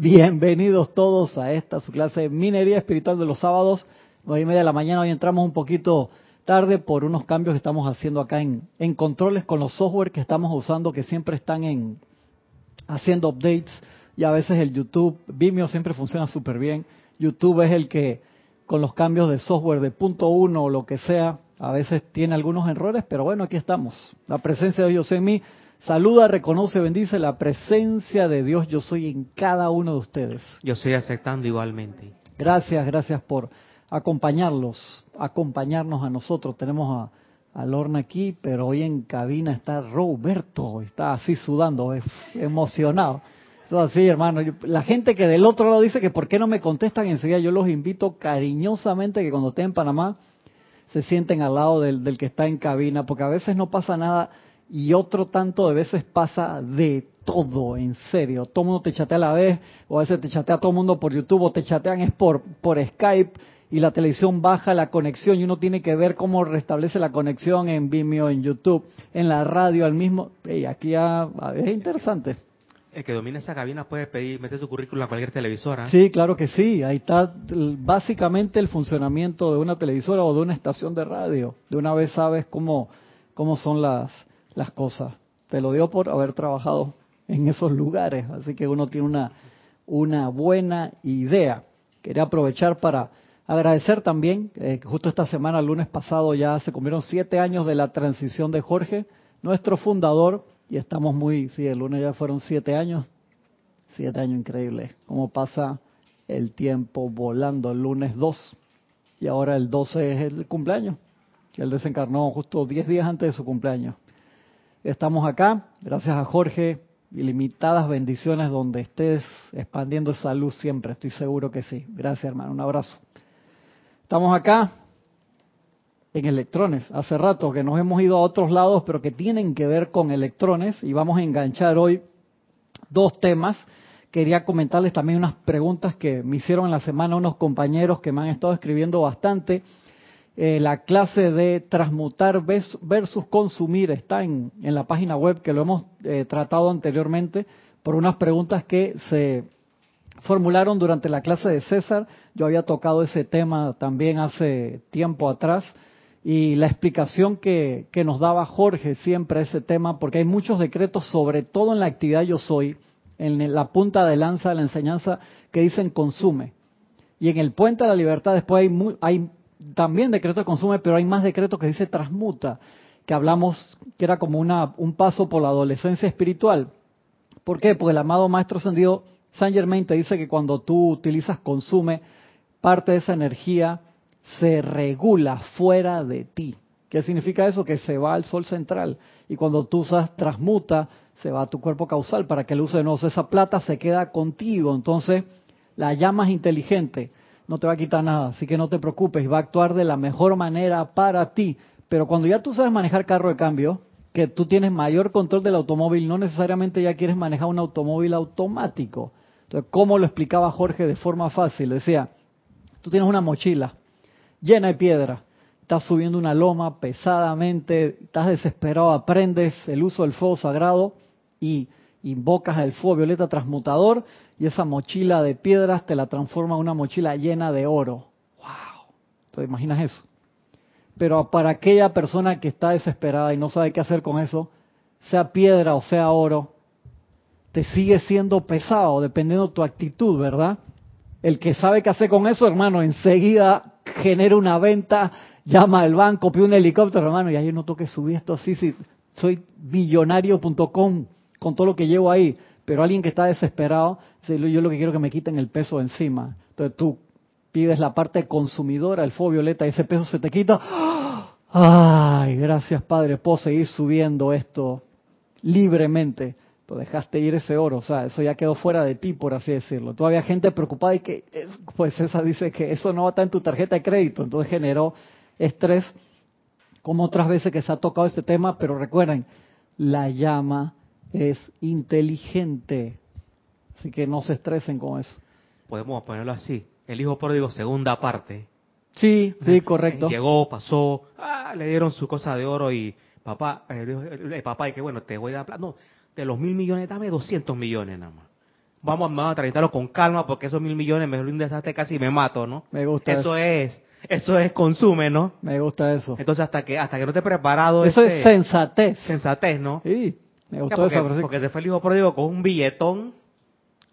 Bienvenidos todos a esta su clase de minería espiritual de los sábados, nueve y media de la mañana. Hoy entramos un poquito tarde por unos cambios que estamos haciendo acá en, en controles con los software que estamos usando, que siempre están en haciendo updates y a veces el YouTube, Vimeo siempre funciona súper bien. YouTube es el que con los cambios de software de punto uno o lo que sea, a veces tiene algunos errores, pero bueno, aquí estamos. La presencia de Dios en mí Saluda, reconoce, bendice la presencia de Dios. Yo soy en cada uno de ustedes. Yo estoy aceptando igualmente. Gracias, gracias por acompañarlos, acompañarnos a nosotros. Tenemos a, a Lorna aquí, pero hoy en cabina está Roberto, está así sudando, es emocionado. Eso así, hermano. la gente que del otro lado dice que por qué no me contestan enseguida, yo los invito cariñosamente que cuando estén en Panamá se sienten al lado del, del que está en cabina, porque a veces no pasa nada y otro tanto de veces pasa de todo, en serio. Todo el mundo te chatea a la vez, o a veces te chatea todo el mundo por YouTube, o te chatean es por, por Skype, y la televisión baja la conexión, y uno tiene que ver cómo restablece la conexión en Vimeo, en YouTube, en la radio, al mismo... Y aquí ya, es interesante. El que domina esa cabina puede pedir, meter su currículum a cualquier televisora. Sí, claro que sí. Ahí está básicamente el funcionamiento de una televisora o de una estación de radio. De una vez sabes cómo, cómo son las, las cosas. Te lo digo por haber trabajado en esos lugares, así que uno tiene una, buena idea. Quería aprovechar para agradecer también, eh, justo esta semana, el lunes pasado, ya se cumplieron siete años de la transición de Jorge, nuestro fundador, y estamos muy, sí, el lunes ya fueron siete años, siete años increíbles, cómo pasa el tiempo volando, el lunes 2, y ahora el 12 es el cumpleaños, que él desencarnó justo diez días antes de su cumpleaños. Estamos acá, gracias a Jorge, ilimitadas bendiciones donde estés expandiendo esa luz siempre, estoy seguro que sí. Gracias hermano, un abrazo. Estamos acá en electrones, hace rato que nos hemos ido a otros lados, pero que tienen que ver con electrones y vamos a enganchar hoy dos temas. Quería comentarles también unas preguntas que me hicieron en la semana unos compañeros que me han estado escribiendo bastante eh, la clase de transmutar versus consumir está en, en la página web que lo hemos eh, tratado anteriormente por unas preguntas que se formularon durante la clase de César. Yo había tocado ese tema también hace tiempo atrás y la explicación que, que nos daba Jorge siempre a ese tema, porque hay muchos decretos, sobre todo en la actividad yo soy, en la punta de lanza de la enseñanza, que dicen consume. Y en el puente de la libertad después hay, hay también decreto de consumo, pero hay más decretos que dice transmuta, que hablamos que era como una, un paso por la adolescencia espiritual. ¿Por qué? Porque el amado Maestro Ascendido Saint Germain te dice que cuando tú utilizas consume, parte de esa energía se regula fuera de ti. ¿Qué significa eso? Que se va al sol central. Y cuando tú usas transmuta, se va a tu cuerpo causal para que el uso de nuevo esa plata se queda contigo. Entonces, la llama es inteligente no te va a quitar nada, así que no te preocupes, va a actuar de la mejor manera para ti. Pero cuando ya tú sabes manejar carro de cambio, que tú tienes mayor control del automóvil, no necesariamente ya quieres manejar un automóvil automático. Entonces, ¿cómo lo explicaba Jorge de forma fácil? Decía, tú tienes una mochila llena de piedra, estás subiendo una loma pesadamente, estás desesperado, aprendes el uso del fuego sagrado y invocas el fuego violeta transmutador y esa mochila de piedras te la transforma en una mochila llena de oro. ¡Wow! ¿Te imaginas eso? Pero para aquella persona que está desesperada y no sabe qué hacer con eso, sea piedra o sea oro, te sigue siendo pesado, dependiendo de tu actitud, ¿verdad? El que sabe qué hacer con eso, hermano, enseguida genera una venta, llama al banco, pide un helicóptero, hermano, y ahí no toque subir esto así, si soy billonario.com con todo lo que llevo ahí. Pero alguien que está desesperado, yo lo que quiero es que me quiten el peso encima. Entonces tú pides la parte consumidora, el fuego violeta, y ese peso se te quita. Ay, gracias Padre, puedo seguir subiendo esto libremente. Pues dejaste ir ese oro, o sea, eso ya quedó fuera de ti, por así decirlo. Todavía gente preocupada y que, pues esa dice que eso no va a estar en tu tarjeta de crédito, entonces generó estrés, como otras veces que se ha tocado este tema, pero recuerden, la llama es inteligente. Así que no se estresen con eso. Podemos ponerlo así. El hijo pródigo, segunda parte. Sí, sí, correcto. Llegó, pasó, ah, le dieron su cosa de oro y papá, el, papá, y que bueno, te voy a dar No, de los mil millones, dame 200 millones nada más. vamos, vamos a tramitarlo con calma porque esos mil millones me un desastre casi y me mato, ¿no? Me gusta eso. es, eso es consume, ¿no? Me gusta eso. Entonces hasta que hasta que no esté preparado Eso este- es sensatez. sensatez, ¿no? Sí, me gustó porque, esa frase. porque se fue el hijo pródigo con un billetón,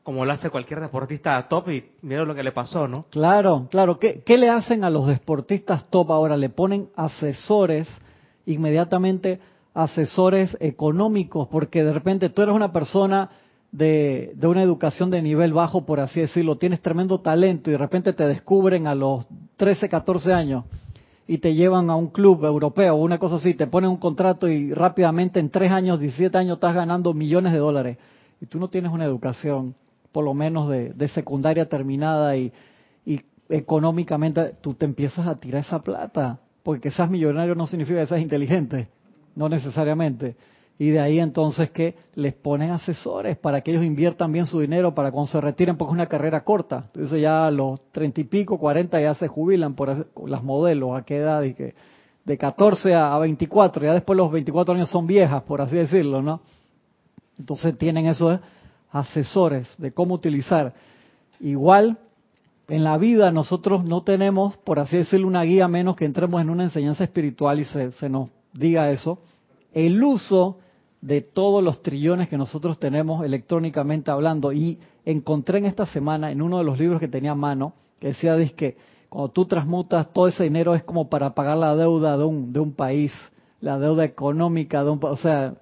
como lo hace cualquier deportista top, y mira lo que le pasó, ¿no? Claro, claro. ¿Qué, ¿Qué le hacen a los deportistas top ahora? Le ponen asesores, inmediatamente asesores económicos, porque de repente tú eres una persona de, de una educación de nivel bajo, por así decirlo, tienes tremendo talento y de repente te descubren a los 13, 14 años y te llevan a un club europeo una cosa así, te ponen un contrato y rápidamente en 3 años, 17 años estás ganando millones de dólares y tú no tienes una educación por lo menos de, de secundaria terminada y, y económicamente tú te empiezas a tirar esa plata, porque que seas millonario no significa que seas inteligente, no necesariamente. Y de ahí entonces que les ponen asesores para que ellos inviertan bien su dinero para cuando se retiren, porque es una carrera corta. Entonces ya a los treinta y pico, cuarenta ya se jubilan por las modelos, a qué edad y que de 14 a a 24, ya después los 24 años son viejas, por así decirlo, ¿no? Entonces tienen esos asesores de cómo utilizar. Igual, en la vida nosotros no tenemos, por así decirlo, una guía menos que entremos en una enseñanza espiritual y se nos diga eso. El uso de todos los trillones que nosotros tenemos electrónicamente hablando. Y encontré en esta semana, en uno de los libros que tenía a mano, que decía, que cuando tú transmutas todo ese dinero es como para pagar la deuda de un, de un país, la deuda económica de un país. O sea,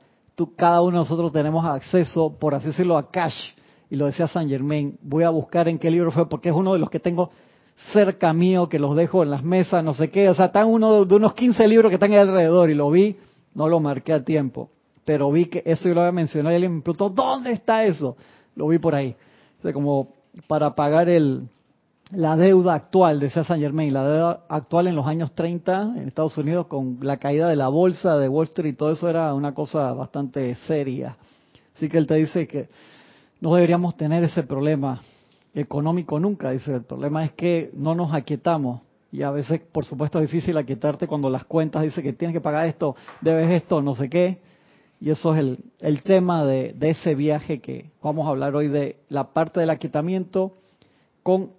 cada uno de nosotros tenemos acceso, por así decirlo, a cash. Y lo decía San Germain. Voy a buscar en qué libro fue, porque es uno de los que tengo cerca mío, que los dejo en las mesas, no sé qué. O sea, están uno de, de unos 15 libros que están ahí alrededor y lo vi, no lo marqué a tiempo. Pero vi que eso yo lo había mencionado y alguien me preguntó, ¿dónde está eso? Lo vi por ahí. Como para pagar el, la deuda actual, decía San Germain, la deuda actual en los años 30 en Estados Unidos con la caída de la bolsa de Wall Street y todo eso era una cosa bastante seria. Así que él te dice que no deberíamos tener ese problema económico nunca, dice, el problema es que no nos aquietamos y a veces, por supuesto, es difícil aquietarte cuando las cuentas dice que tienes que pagar esto, debes esto, no sé qué. Y eso es el, el tema de, de ese viaje que vamos a hablar hoy de la parte del aquietamiento con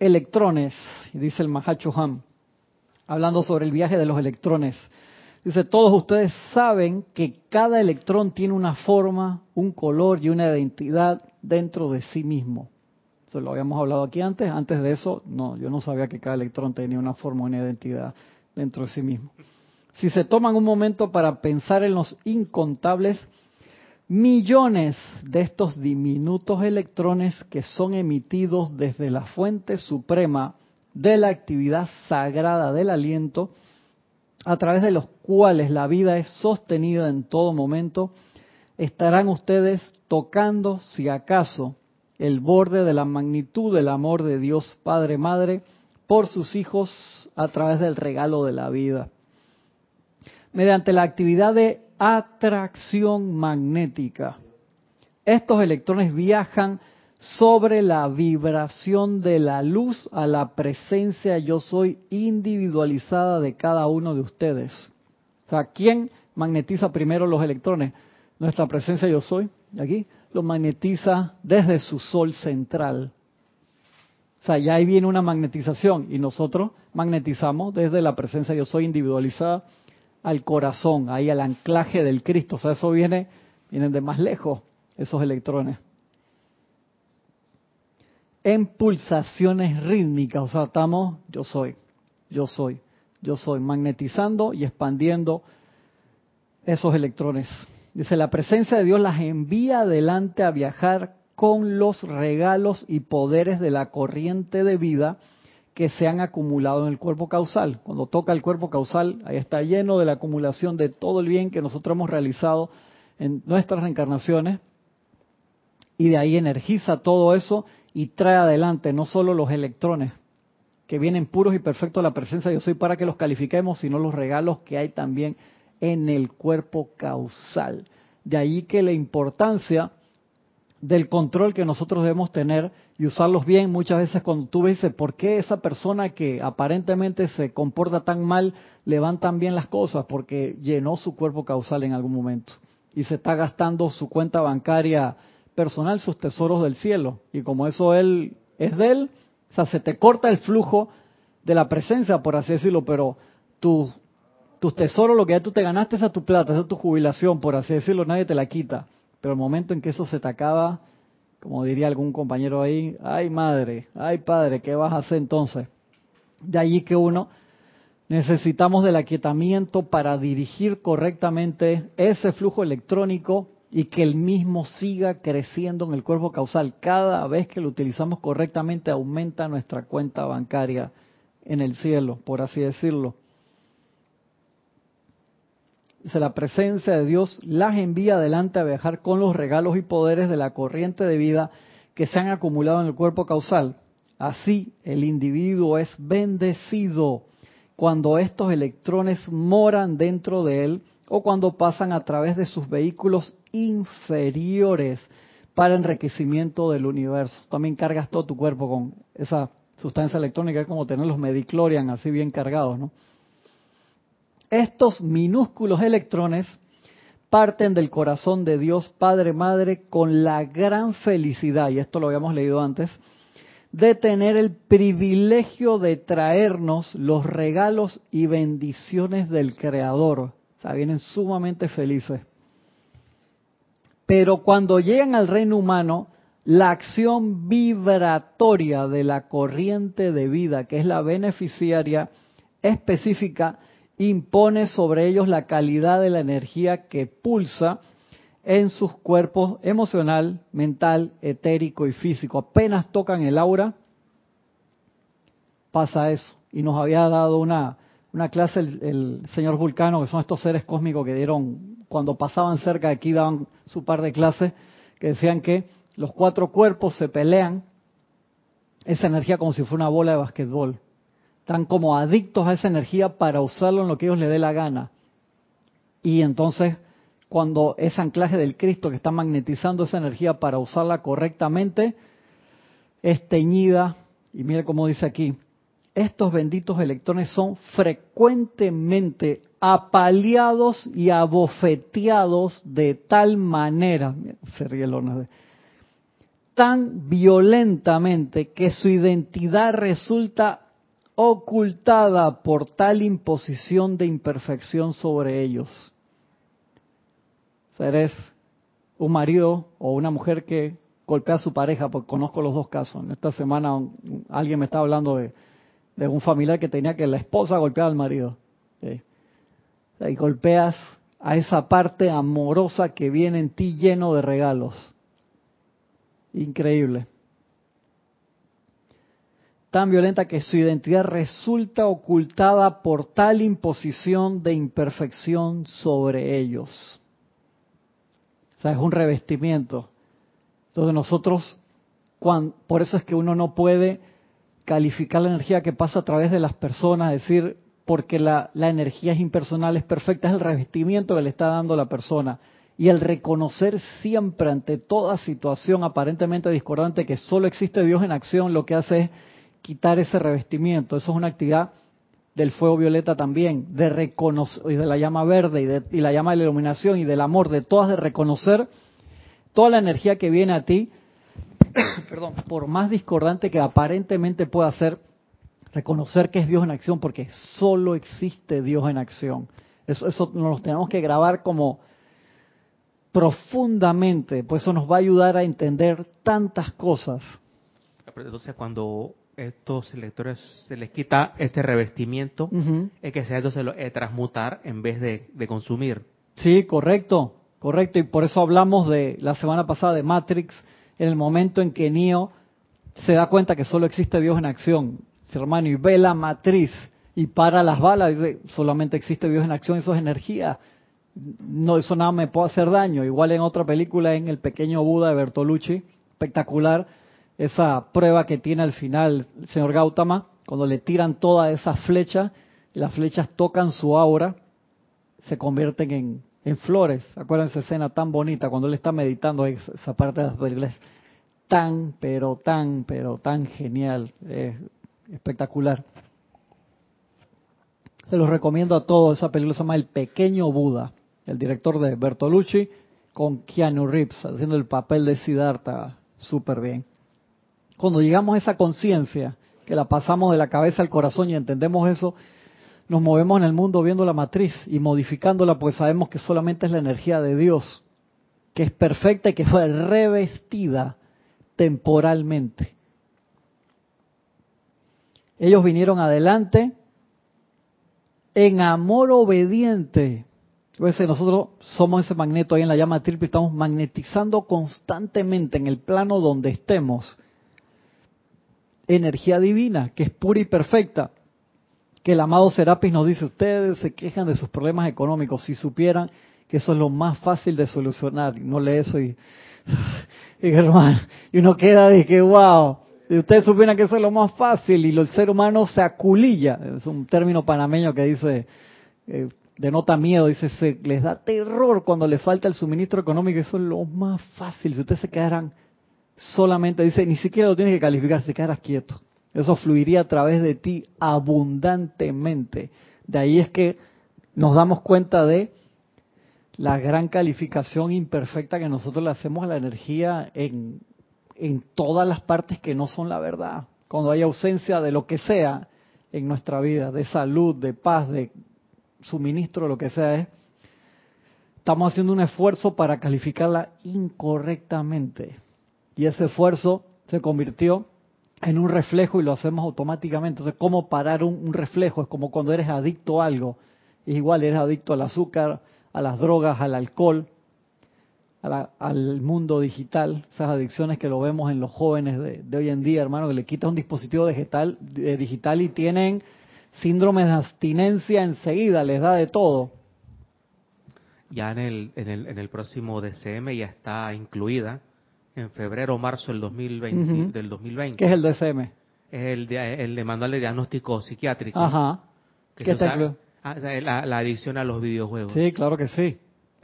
electrones, dice el Mahacho Ham, hablando sobre el viaje de los electrones. Dice, todos ustedes saben que cada electrón tiene una forma, un color y una identidad dentro de sí mismo. Eso lo habíamos hablado aquí antes. Antes de eso, no, yo no sabía que cada electrón tenía una forma, una identidad dentro de sí mismo. Si se toman un momento para pensar en los incontables millones de estos diminutos electrones que son emitidos desde la fuente suprema de la actividad sagrada del aliento, a través de los cuales la vida es sostenida en todo momento, estarán ustedes tocando, si acaso, el borde de la magnitud del amor de Dios Padre Madre por sus hijos a través del regalo de la vida. Mediante la actividad de atracción magnética, estos electrones viajan sobre la vibración de la luz a la presencia yo soy individualizada de cada uno de ustedes. O sea, ¿quién magnetiza primero los electrones? Nuestra presencia yo soy, aquí, lo magnetiza desde su sol central. O sea, ya ahí viene una magnetización y nosotros magnetizamos desde la presencia yo soy individualizada al corazón, ahí al anclaje del Cristo. O sea, eso viene, vienen de más lejos, esos electrones en pulsaciones rítmicas, o sea, estamos, yo soy, yo soy, yo soy, magnetizando y expandiendo esos electrones. Dice, la presencia de Dios las envía adelante a viajar con los regalos y poderes de la corriente de vida que se han acumulado en el cuerpo causal. Cuando toca el cuerpo causal, ahí está lleno de la acumulación de todo el bien que nosotros hemos realizado en nuestras reencarnaciones y de ahí energiza todo eso y trae adelante no solo los electrones que vienen puros y perfectos a la presencia de yo soy para que los califiquemos, sino los regalos que hay también en el cuerpo causal. De ahí que la importancia del control que nosotros debemos tener y usarlos bien muchas veces cuando tú ves por qué esa persona que aparentemente se comporta tan mal le van tan bien las cosas porque llenó su cuerpo causal en algún momento y se está gastando su cuenta bancaria personal sus tesoros del cielo. Y como eso él es de él, o sea, se te corta el flujo de la presencia, por así decirlo, pero tu, tus tesoros, lo que ya tú te ganaste, esa es tu plata, esa es tu jubilación, por así decirlo, nadie te la quita. Pero el momento en que eso se te acaba, como diría algún compañero ahí, ay madre, ay padre, ¿qué vas a hacer entonces? De allí que uno necesitamos del aquietamiento para dirigir correctamente ese flujo electrónico y que el mismo siga creciendo en el cuerpo causal. Cada vez que lo utilizamos correctamente aumenta nuestra cuenta bancaria en el cielo, por así decirlo. Dice, la presencia de Dios las envía adelante a viajar con los regalos y poderes de la corriente de vida que se han acumulado en el cuerpo causal. Así el individuo es bendecido cuando estos electrones moran dentro de él o cuando pasan a través de sus vehículos inferiores para enriquecimiento del universo. También cargas todo tu cuerpo con esa sustancia electrónica, es como tener los mediclorian así bien cargados, ¿no? Estos minúsculos electrones parten del corazón de Dios Padre Madre con la gran felicidad, y esto lo habíamos leído antes, de tener el privilegio de traernos los regalos y bendiciones del Creador. O sea, vienen sumamente felices. Pero cuando llegan al reino humano, la acción vibratoria de la corriente de vida, que es la beneficiaria específica, impone sobre ellos la calidad de la energía que pulsa en sus cuerpos emocional, mental, etérico y físico. Apenas tocan el aura, pasa eso. Y nos había dado una, una clase el, señor Vulcano, que son estos seres cósmicos que dieron, cuando pasaban cerca de aquí, daban su par de clases, que decían que los cuatro cuerpos se pelean esa energía como si fuera una bola de basquetbol están como adictos a esa energía para usarlo en lo que ellos les dé la gana. Y entonces, cuando ese anclaje del Cristo que está magnetizando esa energía para usarla correctamente, es teñida, y mire cómo dice aquí, estos benditos electrones son frecuentemente apaleados y abofeteados de tal manera, se ríe el tan violentamente que su identidad resulta ocultada por tal imposición de imperfección sobre ellos. O eres un marido o una mujer que golpea a su pareja, porque conozco los dos casos. En esta semana alguien me estaba hablando de, un familiar que tenía que la esposa golpear al marido. Y golpeas a esa parte amorosa que viene en ti lleno de regalos. Increíble tan violenta que su identidad resulta ocultada por tal imposición de imperfección sobre ellos. O sea, es un revestimiento. Entonces nosotros, por eso es que uno no puede calificar la energía que pasa a través de las personas, decir, porque la, la energía es impersonal, es perfecta, es el revestimiento que le está dando la persona. Y el reconocer siempre ante toda situación aparentemente discordante que solo existe Dios en acción, lo que hace es quitar ese revestimiento. Eso es una actividad del fuego violeta también, de reconocer, la llama verde, y, de, la llama de la iluminación, y del amor, de todas, de reconocer toda la energía que viene a ti, perdón, por más discordante que aparentemente pueda ser, reconocer que es Dios en acción, porque solo existe Dios en acción. Eso, eso nos tenemos que grabar como profundamente, pues eso nos va a ayudar a entender tantas cosas. Entonces, cuando estos lectores se les quita este revestimiento, es que sea entonces lo, eh, transmutar en vez de, consumir. Sí, correcto, correcto. Y por eso hablamos de la semana pasada de Matrix, en el momento en que Neo se da cuenta que solo existe Dios en acción, hermano, y ve la matriz y para las balas, dice, solamente existe Dios en acción, eso es energía. No, eso nada me puede hacer daño. Igual en otra película, en El pequeño Buda de Bertolucci, espectacular, esa prueba que tiene al final el señor Gautama, cuando le tiran todas esas flechas, y las flechas tocan su aura, se convierten en, flores. Acuérdense escena tan bonita cuando él está meditando esa parte de las películas. Tan, pero tan, pero tan genial. espectacular. Se los recomiendo a todos. Esa película se llama El Pequeño Buda. El director de Bertolucci con Keanu Reeves haciendo el papel de Siddhartha súper bien. Cuando llegamos a esa conciencia, que la pasamos de la cabeza al corazón y entendemos eso, nos movemos en el mundo viendo la matriz y modificándola, pues sabemos que solamente es la energía de Dios, que es perfecta y que fue revestida temporalmente. Ellos vinieron adelante en amor obediente. nosotros somos ese magneto ahí en la llama triple, estamos magnetizando constantemente en el plano donde estemos energía divina, que es pura y perfecta. Que el amado Serapis nos dice, ustedes se quejan de sus problemas económicos, si supieran que eso es lo más fácil de solucionar. No lee eso y, y hermano, y uno queda de que, wow, si ustedes supieran que eso es lo más fácil y el ser humano se aculilla, es un término panameño que dice, eh, denota miedo, dice, se les da terror cuando les falta el suministro económico, eso es lo más fácil, si ustedes se quedaran solamente, dice, ni siquiera lo tienes que calificar, si te quedaras quieto, eso fluiría a través de ti abundantemente. De ahí es que nos damos cuenta de la gran calificación imperfecta que nosotros le hacemos a la energía en en todas las partes que no son la verdad. Cuando hay ausencia de lo que sea en nuestra vida, de salud, de paz, de suministro, lo que sea, ¿eh? estamos haciendo un esfuerzo para calificarla incorrectamente. Y ese esfuerzo se convirtió en un reflejo y lo hacemos automáticamente. Entonces, ¿cómo parar un, reflejo? Es como cuando eres adicto a algo. Es igual, eres adicto al azúcar, a las drogas, al alcohol, al mundo digital, esas adicciones que lo vemos en los jóvenes de, hoy en día, hermano, que le quitas un dispositivo digital, digital y tienen síndrome de abstinencia enseguida, les da de todo. Ya en el, en el, en el próximo DCM ya está incluida, en febrero o marzo del 2020, del 2020. ¿Qué es el DCM? Es el de, el de manual de diagnóstico psiquiátrico. Ajá. ¿Qué está ah, la, la adicción a los videojuegos. Sí, claro que sí.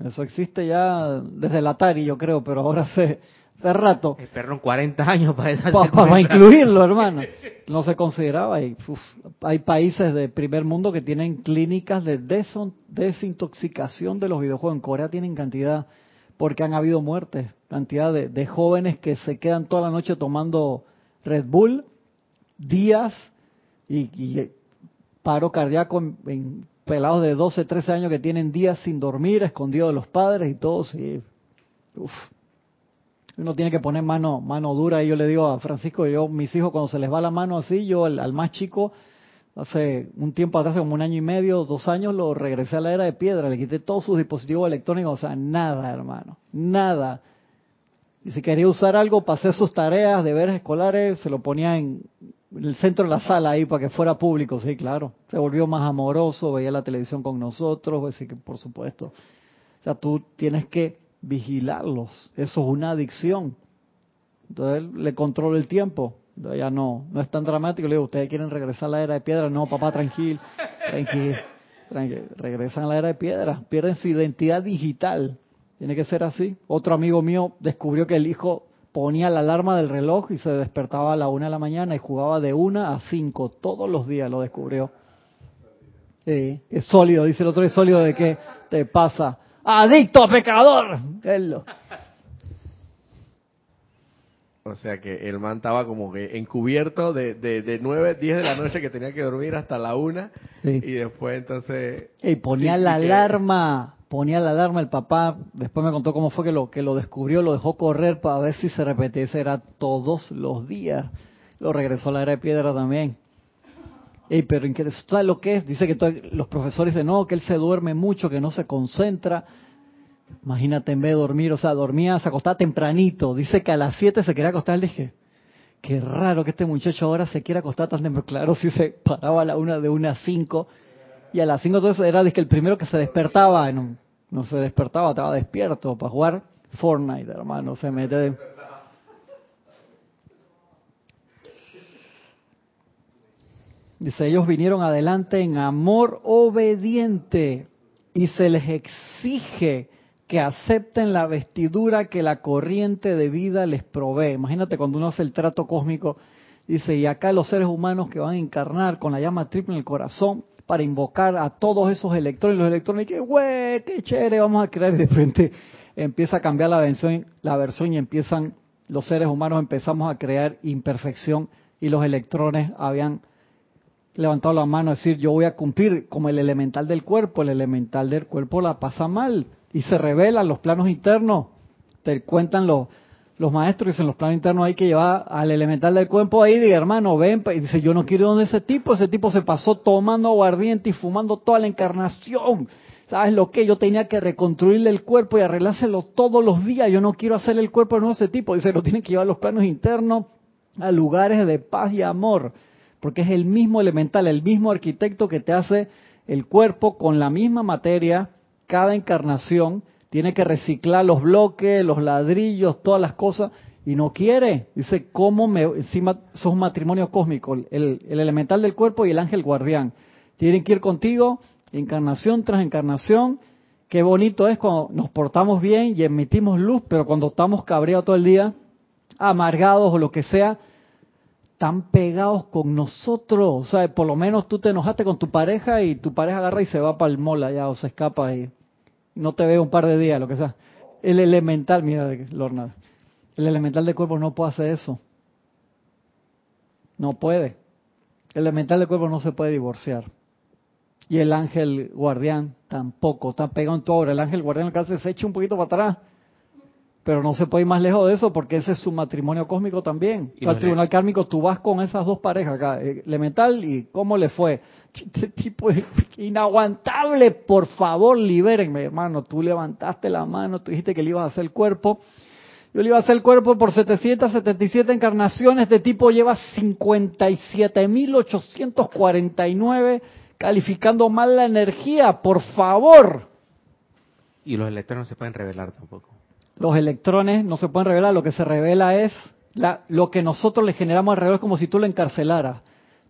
Eso existe ya desde el Atari, yo creo, pero ahora hace, hace rato. Esperaron 40 años para, para, incluirlo, hermano. No se consideraba. Y, hay países de primer mundo que tienen clínicas de desintoxicación de los videojuegos. En Corea tienen cantidad, porque han habido muertes, cantidad de, jóvenes que se quedan toda la noche tomando Red Bull, días y, paro cardíaco en pelados de 12, 13 años que tienen días sin dormir, escondidos de los padres y todo, sí. Uf. Uno tiene que poner mano, mano dura y yo le digo a Francisco, yo, mis hijos cuando se les va la mano así, yo al, más chico, hace un tiempo atrás, como un año y medio, dos años, lo regresé a la era de piedra, le quité todos sus dispositivos electrónicos, o sea, nada, hermano, nada. Y si quería usar algo, pasé sus tareas, deberes escolares, se lo ponía en, el centro de la sala ahí para que fuera público, sí, claro. Se volvió más amoroso, veía la televisión con nosotros, así que por supuesto. O sea, tú tienes que vigilarlos. Eso es una adicción. Entonces le controla el tiempo. Ya no, no es tan dramático. Le digo, ¿ustedes quieren regresar a la era de piedra? No, papá, tranquilo, tranquilo, tranquilo. Regresan a la era de piedra. Pierden su identidad digital. Tiene que ser así. Otro amigo mío descubrió que el hijo ponía la alarma del reloj y se despertaba a la una de la mañana y jugaba de una a cinco todos los días, lo descubrió. es sólido, dice el otro, es sólido de qué te pasa. Adicto pecador. O sea que el man estaba como que encubierto de, de, de 9, 10 de la noche que tenía que dormir hasta la una y después entonces... Y ponía la alarma ponía la alarma el papá, después me contó cómo fue que lo que lo descubrió, lo dejó correr para ver si se repetía, ese era todos los días. Lo regresó a la era de piedra también. Ey, pero ¿sabes lo que es? Dice que los profesores dicen, no, que él se duerme mucho, que no se concentra. Imagínate en vez de dormir, o sea, dormía, se acostaba tempranito. Dice que a las 7 se quería acostar. Le dije, qué raro que este muchacho ahora se quiera acostar tan temprano. Claro, si se paraba a la una de una a 5 y a las 5 entonces era que el primero que se despertaba, no, no se despertaba, estaba despierto para jugar Fortnite, hermano, se mete... Dice, ellos vinieron adelante en amor obediente y se les exige que acepten la vestidura que la corriente de vida les provee. Imagínate cuando uno hace el trato cósmico, dice, y acá los seres humanos que van a encarnar con la llama triple en el corazón, para invocar a todos esos electrones. Los electrones, que güey, qué chévere, vamos a crear de frente. empieza a cambiar la versión, la versión y empiezan los seres humanos empezamos a crear imperfección y los electrones habían levantado la mano a decir yo voy a cumplir como el elemental del cuerpo, el elemental del cuerpo la pasa mal y se revelan los planos internos, te cuentan los, los maestros, dicen los planos internos hay que llevar al elemental del cuerpo ahí, y hermano, ven, y dice yo no quiero ir donde ese tipo, ese tipo se pasó tomando aguardiente y fumando toda la encarnación, ¿sabes lo que? Yo tenía que reconstruirle el cuerpo y arreglárselo todos los días, yo no quiero hacer el cuerpo de ese tipo, dice lo tienen que llevar los planos internos a lugares de paz y amor porque es el mismo elemental, el mismo arquitecto que te hace el cuerpo con la misma materia, cada encarnación, tiene que reciclar los bloques, los ladrillos, todas las cosas, y no quiere. Dice, ¿cómo me, encima sos un matrimonio cósmico, el, el elemental del cuerpo y el ángel guardián. Tienen que ir contigo, encarnación tras encarnación. Qué bonito es cuando nos portamos bien y emitimos luz, pero cuando estamos cabreados todo el día, amargados o lo que sea, tan pegados con nosotros. O sea, por lo menos tú te enojaste con tu pareja y tu pareja agarra y se va para el mola ya o se escapa y no te ve un par de días, lo que sea. El elemental, mira, Lorna, el elemental del cuerpo no puede hacer eso. No puede. El elemental del cuerpo no se puede divorciar. Y el ángel guardián tampoco. Está pegado en tu obra. El ángel guardián casi se echa un poquito para atrás pero no se puede ir más lejos de eso porque ese es su matrimonio cósmico también. Al tribunal kármico tú vas con esas dos parejas acá, eh, elemental y cómo le fue. Este tipo es inaguantable, por favor, libérenme, hermano. Tú levantaste la mano, tú dijiste que le ibas a hacer el cuerpo. Yo le iba a hacer el cuerpo por 777 encarnaciones. Este tipo lleva 57.849 calificando mal la energía, por favor. Y los electrones no se pueden revelar tampoco los electrones no se pueden revelar, lo que se revela es lo que nosotros le generamos alrededor, es como si tú lo encarcelaras.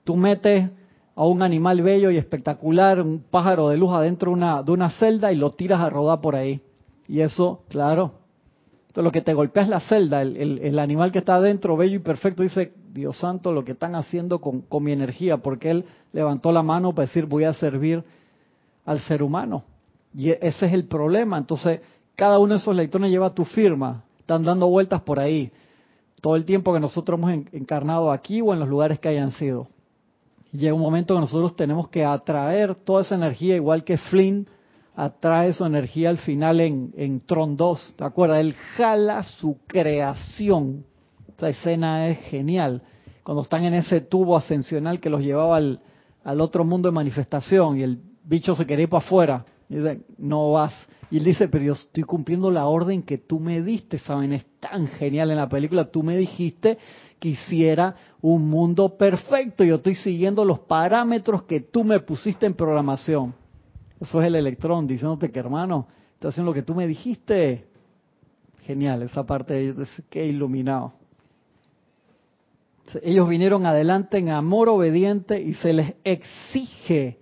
Tú metes a un animal bello y espectacular, un pájaro de luz adentro de una, de una celda y lo tiras a rodar por ahí. Y eso, claro, entonces lo que te golpea es la celda, el, animal que está adentro, bello y perfecto, dice, Dios santo, lo que están haciendo con, con mi energía, porque él levantó la mano para decir, voy a servir al ser humano. Y ese es el problema. Entonces, cada uno de esos electrones lleva tu firma, están dando vueltas por ahí, todo el tiempo que nosotros hemos encarnado aquí o en los lugares que hayan sido. Llega un momento que nosotros tenemos que atraer toda esa energía, igual que Flynn atrae su energía al final en, Tron 2, ¿te acuerdas? Él jala su creación. Esta escena es genial. Cuando están en ese tubo ascensional que los llevaba al, otro mundo de manifestación y el bicho se quería ir para afuera. Y no vas. Y él dice, pero yo estoy cumpliendo la orden que tú me diste, ¿saben? Es tan genial en la película. Tú me dijiste que hiciera un mundo perfecto. Yo estoy siguiendo los parámetros que tú me pusiste en programación. Eso es el electrón diciéndote que, hermano, estoy haciendo lo que tú me dijiste. Genial, esa parte de ellos, qué iluminado. Ellos vinieron adelante en amor obediente y se les exige,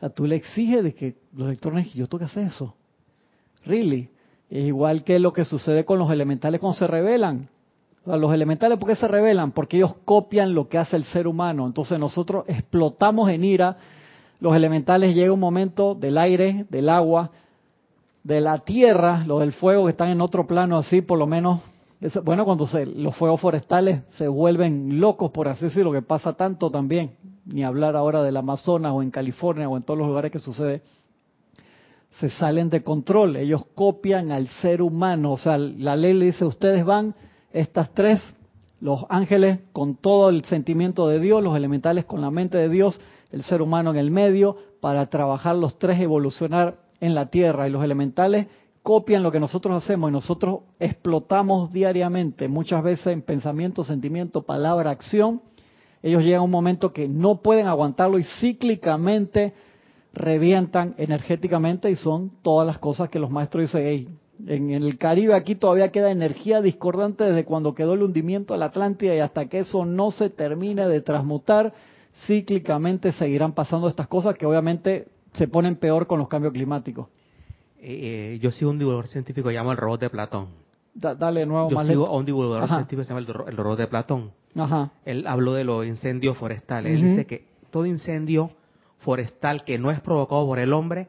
a tú le exiges de que los electrones, yo tengo que hacer eso Really. Es igual que lo que sucede con los elementales cuando se revelan. Los elementales, ¿por qué se revelan? Porque ellos copian lo que hace el ser humano. Entonces nosotros explotamos en ira. Los elementales llega un momento del aire, del agua, de la tierra, los del fuego que están en otro plano así, por lo menos. bueno, cuando se, los fuegos forestales se vuelven locos, por así decirlo, que pasa tanto también. Ni hablar ahora del Amazonas o en California o en todos los lugares que sucede se salen de control, ellos copian al ser humano, o sea, la ley le dice, ustedes van, estas tres, los ángeles con todo el sentimiento de Dios, los elementales con la mente de Dios, el ser humano en el medio, para trabajar los tres, evolucionar en la tierra, y los elementales copian lo que nosotros hacemos y nosotros explotamos diariamente, muchas veces en pensamiento, sentimiento, palabra, acción, ellos llegan a un momento que no pueden aguantarlo y cíclicamente revientan energéticamente y son todas las cosas que los maestros dicen, en el Caribe aquí todavía queda energía discordante desde cuando quedó el hundimiento de la Atlántida y hasta que eso no se termine de transmutar, cíclicamente seguirán pasando estas cosas que obviamente se ponen peor con los cambios climáticos. Eh, eh, yo sigo un divulgador científico llamado el robot de Platón. dale nuevo, Yo sigo a un divulgador científico que se llama el, robot de Platón. Ajá. Él habló de los incendios forestales. Él dice que todo incendio forestal que no es provocado por el hombre,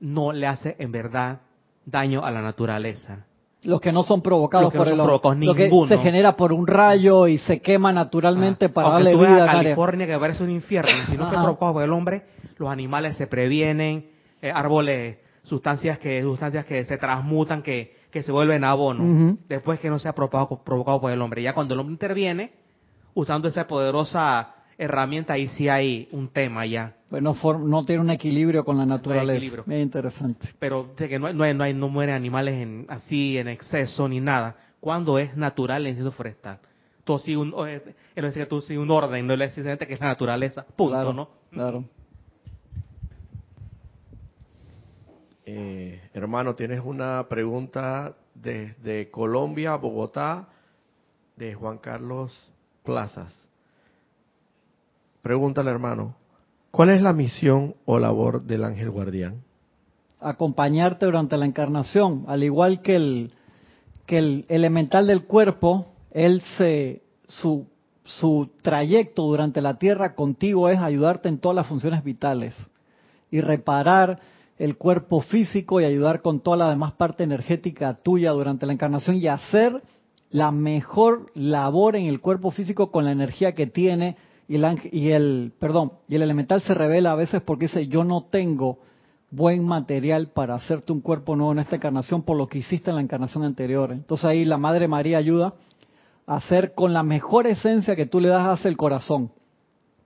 no le hace en verdad daño a la naturaleza. Los que no son provocados que por no el son provocados, lo que se genera por un rayo y se quema naturalmente Ah, para darle tú vida a California que parece un infierno, si no fue Ajá. provocado por el hombre, los animales se previenen, eh, árboles, sustancias que sustancias que se transmutan, que, que se vuelven abono, después que no sea provocado, provocado por el hombre. Ya cuando el hombre interviene, usando esa poderosa herramienta, ahí sí hay un tema ya. Pues no, no tiene un equilibrio con la naturaleza. Muy interesante. Pero de que no, hay- no, hay- no, hay- no mueren animales en, así en exceso ni nada, cuando es natural el incendio forestal. Todo sigue un, o, eh, es decir, que tú sigue un orden, no es simplemente que es la naturaleza, punto, claro, ¿no? Claro. Eh, hermano, tienes una pregunta desde Colombia, Bogotá, de Juan Carlos Plazas. Pregúntale, hermano, ¿cuál es la misión o labor del ángel guardián? acompañarte durante la encarnación, al igual que el que el elemental del cuerpo, él se su su trayecto durante la tierra contigo es ayudarte en todas las funciones vitales y reparar el cuerpo físico y ayudar con toda la demás parte energética tuya durante la encarnación y hacer la mejor labor en el cuerpo físico con la energía que tiene y el, perdón y el elemental se revela a veces porque dice yo no tengo buen material para hacerte un cuerpo nuevo en esta encarnación por lo que hiciste en la encarnación anterior. Entonces ahí la Madre María ayuda a hacer con la mejor esencia que tú le das hacia el corazón,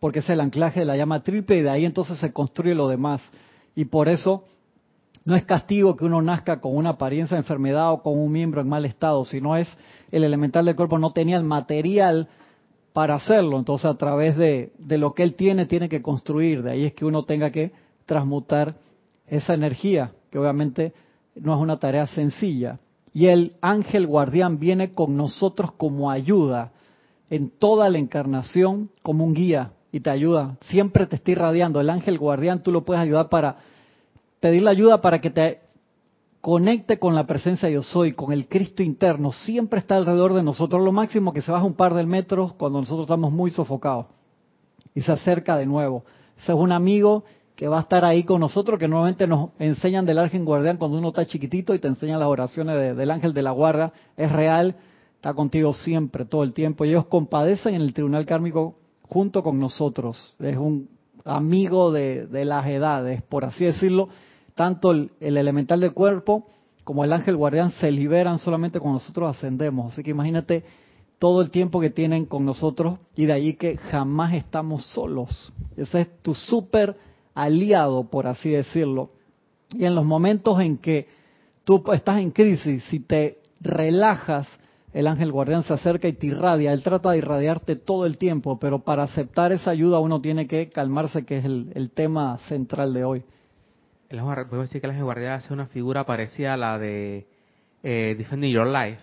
porque es el anclaje de la llama triple y de ahí entonces se construye lo demás. Y por eso no es castigo que uno nazca con una apariencia de enfermedad o con un miembro en mal estado, sino es el elemental del cuerpo no tenía el material para hacerlo. Entonces a través de, de lo que él tiene, tiene que construir. De ahí es que uno tenga que transmutar esa energía, que obviamente no es una tarea sencilla. Y el ángel guardián viene con nosotros como ayuda en toda la encarnación, como un guía y te ayuda. Siempre te está irradiando. El ángel guardián tú lo puedes ayudar para pedirle ayuda para que te conecte con la presencia de yo soy, con el Cristo interno. Siempre está alrededor de nosotros. Lo máximo que se baja un par de metros cuando nosotros estamos muy sofocados y se acerca de nuevo. Ese es un amigo que va a estar ahí con nosotros, que normalmente nos enseñan del ángel guardián cuando uno está chiquitito y te enseñan las oraciones de- del ángel de la guarda. Es real, está contigo siempre, todo el tiempo. Y ellos compadecen en el tribunal kármico junto con nosotros. Es un amigo de, de las edades, por así decirlo. Tanto el, el elemental del cuerpo como el ángel guardián se liberan solamente cuando nosotros ascendemos. Así que imagínate todo el tiempo que tienen con nosotros y de ahí que jamás estamos solos. Ese es tu súper aliado, por así decirlo. Y en los momentos en que tú estás en crisis, si te relajas, el ángel guardián se acerca y te irradia. Él trata de irradiarte todo el tiempo, pero para aceptar esa ayuda uno tiene que calmarse, que es el tema central de hoy. El ángel decir que el ángel guardián hace una figura parecida a la de eh, Defending Your Life,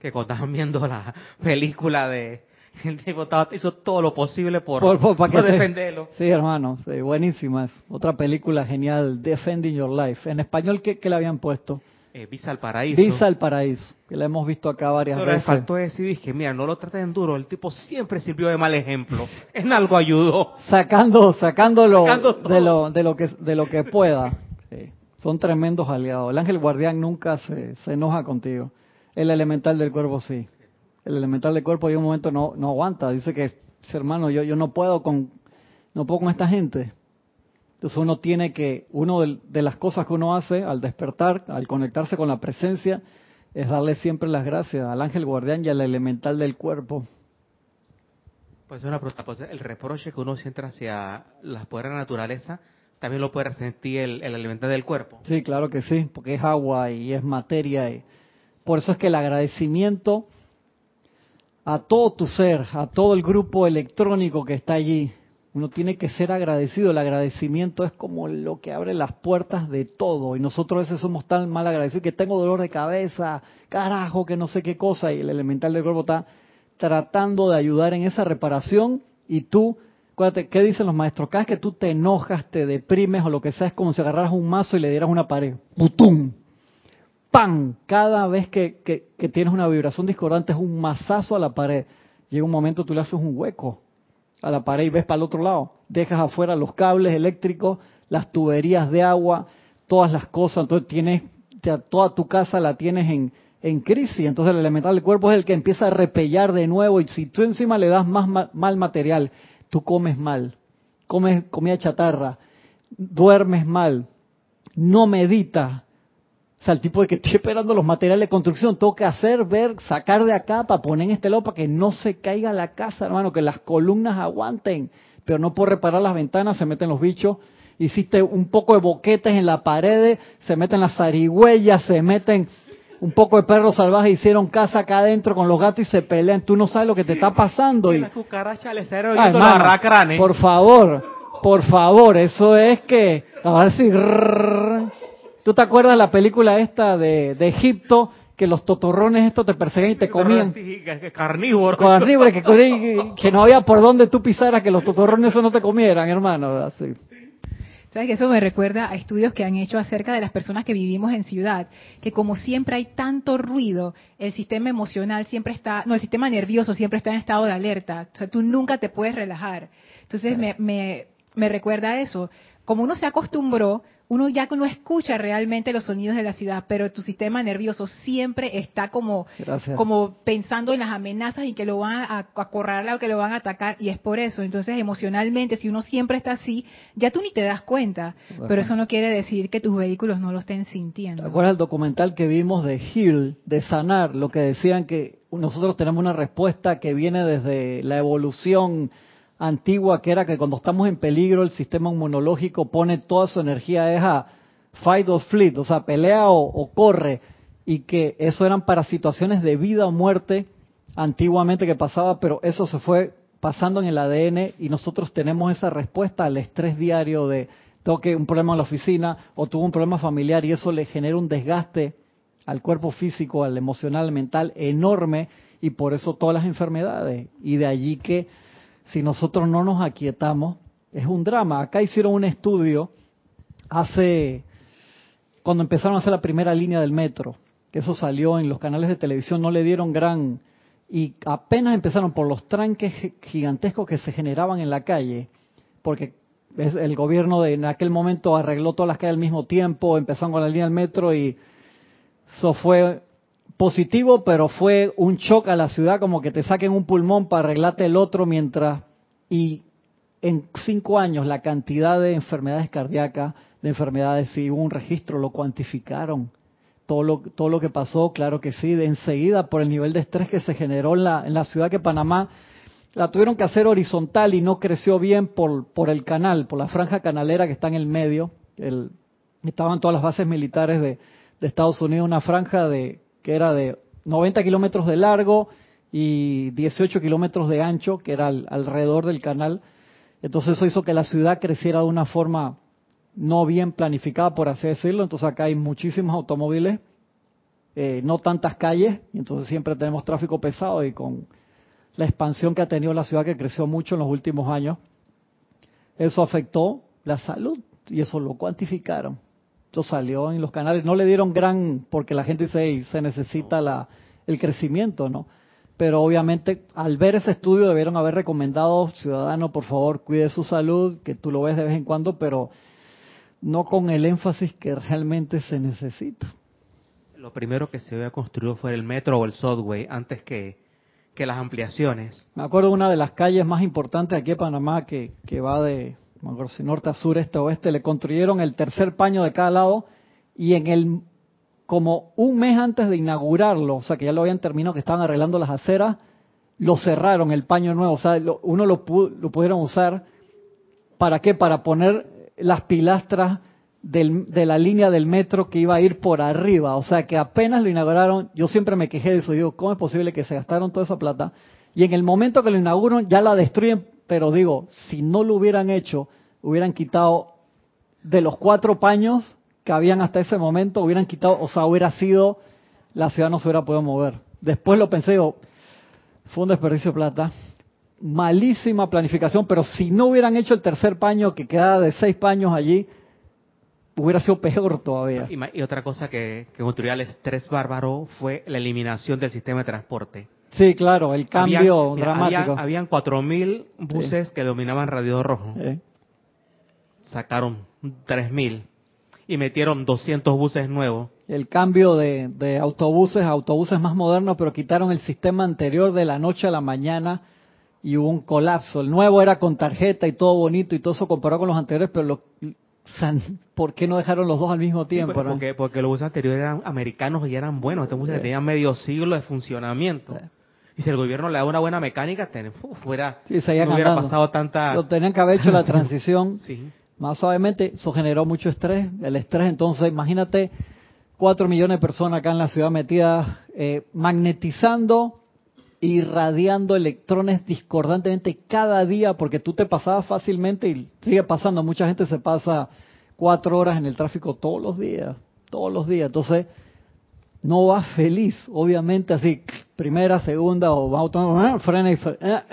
que cuando estaban viendo la película de el tipo hizo todo lo posible por, Por- por- para por que te- defenderlo. Sí, hermano, sí, buenísima. es Otra película genial, Defending Your Life. En español, ¿qué, qué le habían puesto? Eh, Visa al paraíso. Visa al Paraíso, que la hemos visto acá varias le veces. faltó decir, dije, mira, no lo traten duro, el tipo siempre sirvió de mal ejemplo. En algo ayudó. Sacando, sacándolo Sacando de lo, de lo que, de lo que pueda. Sí, Son tremendos aliados. El ángel guardián nunca se, se enoja contigo. El elemental del cuerpo sí. El elemental del cuerpo en un momento no, no aguanta. Dice que, hermano, yo, yo no puedo con, no puedo con esta gente. Entonces uno tiene que, de, de las cosas que uno hace al despertar, al conectarse con la presencia, es darle siempre las gracias al ángel guardián y al elemental del cuerpo. Pues una pregunta, pues el reproche que uno siente hacia las poderes de la naturaleza, también lo puede resentir el, el elemental del cuerpo. Sí, claro que sí, porque es agua y es materia. Y por eso es que el agradecimiento a todo tu ser, a todo el grupo electrónico que está allí, uno tiene que ser agradecido. El agradecimiento es como lo que abre las puertas de todo. Y nosotros a veces somos tan mal agradecidos que tengo dolor de cabeza, carajo, que no sé qué cosa. Y el elemental del cuerpo está tratando de ayudar en esa reparación y tú, acuérdate, ¿qué dicen los maestros? Cada vez que tú te enojas, te deprimes o lo que sea, es como si agarraras un mazo y le dieras una pared. ¡Putum! ¡Pam! Cada vez que, que, que tienes una vibración discordante es un mazazo a la pared. Llega un momento tú le haces un hueco a la pared y ves para el otro lado. Dejas afuera los cables eléctricos, las tuberías de agua, todas las cosas. Entonces tienes toda tu casa la tienes en, en crisis, entonces el elemental del cuerpo es el que empieza a repellar de nuevo. Y si tú encima le das más mal material, tú comes mal, comes comida chatarra, duermes mal, no meditas, o sea, el tipo de que estoy esperando los materiales de construcción, tengo que hacer, ver, sacar de acá para poner en este lado para que no se caiga la casa, hermano, que las columnas aguanten, pero no por reparar las ventanas, se meten los bichos. Hiciste un poco de boquetes en la pared, se meten las zarigüeyas, se meten un poco de perros salvajes, hicieron casa acá adentro con los gatos y se pelean. Tú no sabes lo que te está pasando. Y... por favor, por favor, eso es que... A decir ¿Tú te acuerdas de la película esta de, de Egipto? que los totorrones estos te perseguían y te comían. Carnívoro. Carnívoro, que, que, no había por dónde tú pisaras que los totorrones eso no te comieran, hermano. Así. ¿Sabes que eso me recuerda a estudios que han hecho acerca de las personas que vivimos en ciudad? Que como siempre hay tanto ruido, el sistema emocional siempre está, no, el sistema nervioso siempre está en estado de alerta. O sea, tú nunca te puedes relajar. Entonces me, me, me recuerda a eso. Como uno se acostumbró, uno ya no escucha realmente los sonidos de la ciudad, pero tu sistema nervioso siempre está como, como pensando en las amenazas y que lo van a acorralar o que lo van a atacar, y es por eso. Entonces, emocionalmente, si uno siempre está así, ya tú ni te das cuenta, pero eso no quiere decir que tus vehículos no lo estén sintiendo. ¿Te acuerdas el documental que vimos de Hill, de sanar, lo que decían que nosotros tenemos una respuesta que viene desde la evolución? Antigua que era que cuando estamos en peligro el sistema inmunológico pone toda su energía es a fight or fleet, o sea, pelea o, corre, y que eso eran para situaciones de vida o muerte antiguamente que pasaba, pero eso se fue pasando en el ADN y nosotros tenemos esa respuesta al estrés diario de tengo que un problema en la oficina o tuvo un problema familiar y eso le genera un desgaste al cuerpo físico, al emocional, al mental enorme y por eso todas las enfermedades. Y de allí que si nosotros no nos aquietamos, es un drama. Acá hicieron un estudio hace, cuando empezaron a hacer la primera línea del metro, que eso salió en los canales de televisión, no le dieron gran, y apenas empezaron por los tranques gigantescos que se generaban en la calle, porque el gobierno de en aquel momento arregló todas las calles al mismo tiempo, empezaron con la línea del metro y eso fue positivo, pero fue un shock a la ciudad, como que te saquen un pulmón para arreglarte el otro mientras... Y en cinco años la cantidad de enfermedades cardíacas, de enfermedades, si hubo un registro, lo cuantificaron. Todo lo, todo lo que pasó, claro que sí, de enseguida por el nivel de estrés que se generó en la, en la ciudad que Panamá la tuvieron que hacer horizontal y no creció bien por, por el canal, por la franja canalera que está en el medio. El, estaban todas las bases militares de, de Estados Unidos, una franja de que era de 90 kilómetros de largo y 18 kilómetros de ancho, que era alrededor del canal. Entonces eso hizo que la ciudad creciera de una forma no bien planificada, por así decirlo. Entonces acá hay muchísimos automóviles, eh, no tantas calles, y entonces siempre tenemos tráfico pesado y con la expansión que ha tenido la ciudad, que creció mucho en los últimos años, eso afectó la salud y eso lo cuantificaron. Esto salió en los canales, no le dieron gran, porque la gente dice, se necesita la, el crecimiento, ¿no? Pero obviamente al ver ese estudio debieron haber recomendado, ciudadano, por favor, cuide su salud, que tú lo ves de vez en cuando, pero no con el énfasis que realmente se necesita. Lo primero que se había construido fue el metro o el subway antes que, que las ampliaciones. Me acuerdo de una de las calles más importantes aquí en Panamá que, que va de si norte sur, este oeste, le construyeron el tercer paño de cada lado y en el como un mes antes de inaugurarlo, o sea que ya lo habían terminado, que estaban arreglando las aceras, lo cerraron el paño nuevo, o sea, uno lo, lo pudieron usar para qué, para poner las pilastras de la línea del metro que iba a ir por arriba, o sea que apenas lo inauguraron, yo siempre me quejé de eso, digo, ¿cómo es posible que se gastaron toda esa plata? Y en el momento que lo inauguran ya la destruyen pero digo, si no lo hubieran hecho, hubieran quitado de los cuatro paños que habían hasta ese momento, hubieran quitado, o sea, hubiera sido, la ciudad no se hubiera podido mover. Después lo pensé, digo, fue un desperdicio de plata, malísima planificación, pero si no hubieran hecho el tercer paño que quedaba de seis paños allí, hubiera sido peor todavía. Y, otra cosa que, que construía el estrés bárbaro fue la eliminación del sistema de transporte. Sí, claro, el cambio dramático. habían 4.000 buses que dominaban Radio Rojo. Sacaron 3.000 y metieron 200 buses nuevos el cambio de, de autobuses a autobuses más modernos, pero quitaron el sistema anterior de la noche a la mañana y hubo un colapso. El nuevo era con tarjeta y todo bonito y todo eso comparado con los anteriores, pero lo, ¿por qué no dejaron los dos al mismo tiempo? Pues, porque, porque, los buses anteriores eran americanos y eran buenos. Estos buses tenían medio siglo de funcionamiento. Y si el gobierno le da una buena mecánica, fuera, no hubiera pasado tanta... Lo tenían que haber hecho la transición más suavemente. Eso generó mucho estrés. El estrés, entonces, imagínate, cuatro millones de personas acá en la ciudad metidas, eh, magnetizando irradiando electrones discordantemente cada día, porque tú te pasabas fácilmente y sigue pasando. Mucha gente se pasa cuatro horas en el tráfico todos los días, todos los días. Entonces, no va feliz, obviamente así, primera, segunda, o va autónomo, frena y frena.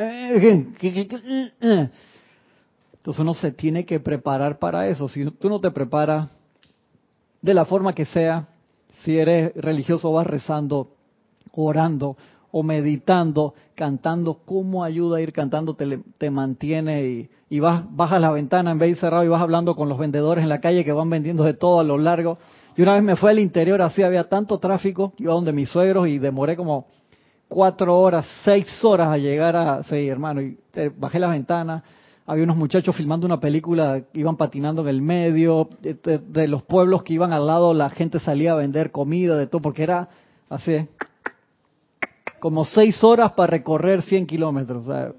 Entonces uno se tiene que preparar para eso. Si tú no te preparas de la forma que sea, si eres religioso vas rezando, orando, o meditando, cantando, cómo ayuda a ir cantando, te, te mantiene y, y, vas, bajas la ventana en vez de cerrado y vas hablando con los vendedores en la calle que van vendiendo de todo a lo largo. Y una vez me fue al interior, así había tanto tráfico, iba donde mis suegros y demoré como cuatro horas, seis horas a llegar a, sí, hermano, y bajé la ventana, había unos muchachos filmando una película, iban patinando en el medio, de, los pueblos que iban al lado, la gente salía a vender comida, de todo, porque era así, como seis horas para recorrer 100 kilómetros. O sea,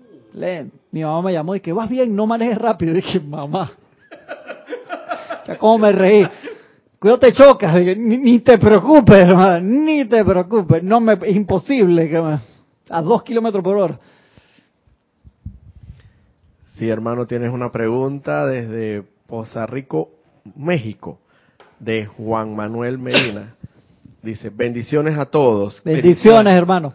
mi mamá me llamó y que vas bien, no manejes rápido. Y dije, mamá, ya cómo me reí. Cuidado te chocas, ni, te preocupes, hermano, ni te preocupes. No me, es imposible que me, a dos kilómetros por hora. Sí, hermano, tienes una pregunta desde Poza Rico, México, de Juan Manuel Medina. Dice, bendiciones a todos. Bendiciones, hermano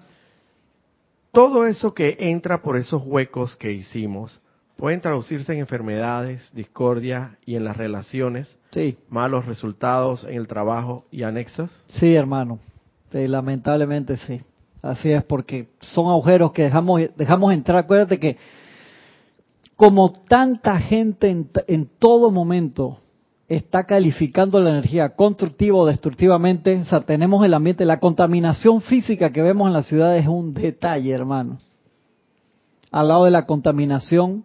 todo eso que entra por esos huecos que hicimos pueden traducirse en enfermedades, discordia y en las relaciones, sí. malos resultados en el trabajo y anexos. Sí, hermano, lamentablemente sí. Así es, porque son agujeros que dejamos, dejamos entrar. Acuérdate que como tanta gente en, en todo momento está calificando la energía constructiva o destructivamente. O sea, tenemos el ambiente, la contaminación física que vemos en la ciudad es un detalle, hermano. Al lado de la contaminación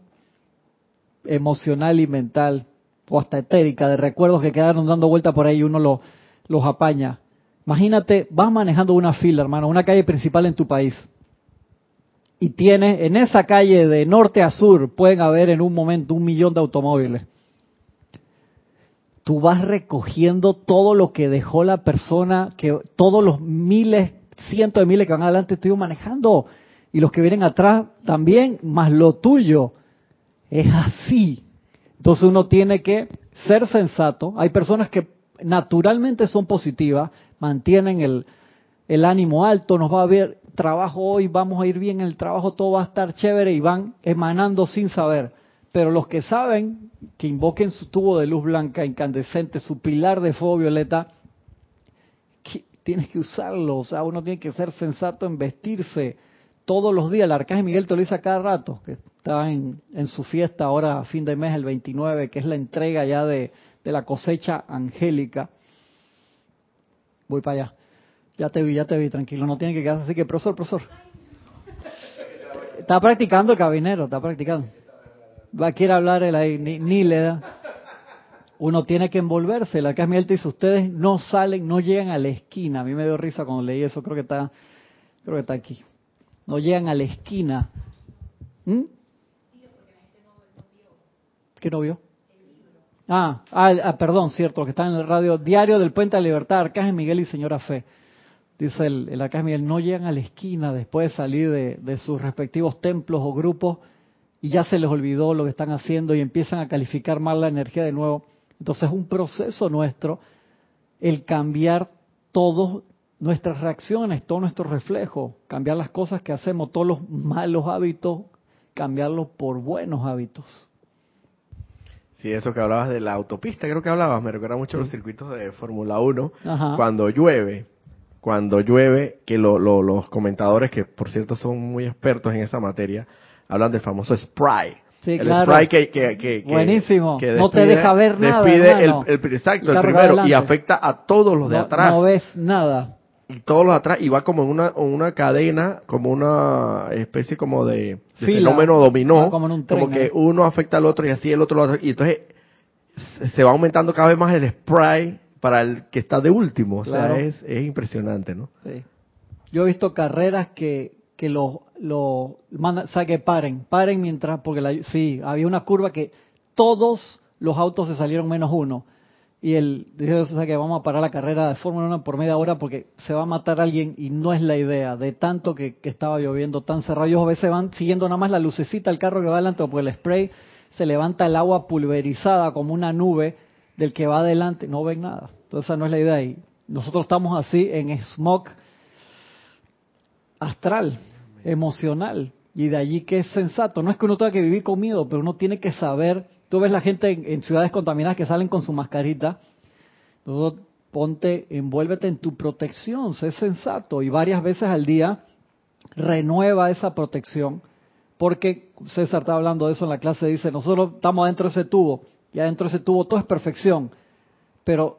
emocional y mental, o hasta etérica, de recuerdos que quedaron dando vuelta por ahí y uno lo, los apaña. Imagínate, vas manejando una fila, hermano, una calle principal en tu país. Y tienes, en esa calle de norte a sur, pueden haber en un momento un millón de automóviles tú vas recogiendo todo lo que dejó la persona, que todos los miles, cientos de miles que van adelante estoy manejando y los que vienen atrás también, más lo tuyo. Es así. Entonces uno tiene que ser sensato. Hay personas que naturalmente son positivas, mantienen el, ánimo alto, nos va a ver trabajo hoy, vamos a ir bien en el trabajo, todo va a estar chévere y van emanando sin saber. Pero los que saben que invoquen su tubo de luz blanca incandescente, su pilar de fuego violeta, tienes que usarlo. O sea, uno tiene que ser sensato en vestirse todos los días. El arcángel Miguel te lo dice a cada rato, que está en, su fiesta ahora a fin de mes, el 29, que es la entrega ya de, la cosecha angélica. Voy para allá. Ya te vi, ya te vi, tranquilo, no tiene que quedarse así que, profesor, profesor. Está practicando el cabinero, está practicando va a querer hablar él ahí, ni, le da. Uno tiene que envolverse. La Casa te dice, ustedes no salen, no llegan a la esquina. A mí me dio risa cuando leí eso, creo que está, creo que está aquí. No llegan a la esquina. ¿Mm? ¿Qué no vio? Ah, ah, ah, perdón, cierto, que está en el radio Diario del Puente de Libertad, Arcángel Miguel y Señora Fe. Dice el, el Arcángel Miguel, no llegan a la esquina después de salir de, de sus respectivos templos o grupos y ya se les olvidó lo que están haciendo y empiezan a calificar mal la energía de nuevo. Entonces es un proceso nuestro el cambiar todas nuestras reacciones, todo nuestro reflejo, cambiar las cosas que hacemos, todos los malos hábitos, cambiarlos por buenos hábitos. Sí, eso que hablabas de la autopista, creo que hablabas, me recuerda mucho los circuitos de Fórmula 1, cuando llueve, cuando llueve, que los comentadores, que por cierto son muy expertos en esa materia, hablan del famoso spray. Sí, el claro. spray que, que, que- que- Buenísimo. que No te despide- deja ver nada, despide el, exacto, El el carro primero, y afecta a todos los de no, atrás. no ves nada. Y todos los atrás, y va como en una, una cadena, como una especie como de, fenómeno dominó, Ah, como tren, que ¿eh? uno afecta al otro y así el otro y entonces se- va aumentando cada vez más el spray para el que está de último, o sea, es, es impresionante, ¿no? Sí. Yo he visto carreras que, que los lo mandan, o sea, que paren, paren mientras, porque la, sí, había una curva que todos los autos se salieron menos uno. Y el o sea, que vamos a parar la carrera de Fórmula 1 por media hora porque se va a matar alguien y no es la idea, de tanto que, que estaba lloviendo tan cerrado. Ellos a veces van siguiendo nada más la lucecita del carro que va adelante, porque el spray se levanta el agua pulverizada como una nube del que va adelante, no ven nada. Entonces esa no es la idea. Y nosotros estamos así en smog astral, emocional. Y de allí que es sensato. No es que uno tenga que vivir con miedo, pero uno tiene que saber. Tú ves la gente en, ciudades contaminadas que salen con su mascarita. Entonces, ponte, envuélvete en tu protección, sé sensato. Y varias veces al día renueva esa protección. Porque César estaba hablando de eso en la clase. Dice: Nosotros estamos dentro de ese tubo. Y adentro de ese tubo todo es perfección. Pero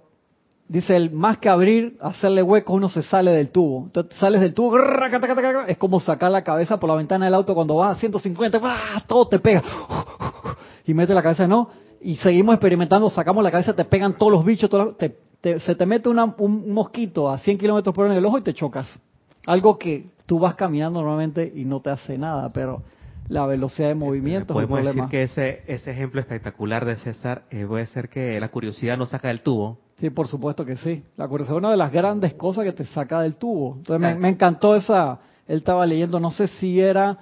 Dice él, más que abrir, hacerle huecos, uno se sale del tubo. Entonces sales del tubo, es como sacar la cabeza por la ventana del auto cuando vas a 150, ¡ah! todo te pega. Y mete la cabeza, no. Y seguimos experimentando, sacamos la cabeza, te pegan todos los bichos, todos los- te- te- se te mete una- un mosquito a 100 kilómetros por hora en el ojo y te chocas. Algo que tú vas caminando normalmente y no te hace nada, pero la velocidad de movimiento es el Podemos decir que ese, ese ejemplo espectacular de César eh, puede ser que la curiosidad nos saca del tubo. Sí, por supuesto que sí. La curiosidad es una de las grandes cosas que te saca del tubo. Entonces me encantó esa, él estaba leyendo, no sé si era,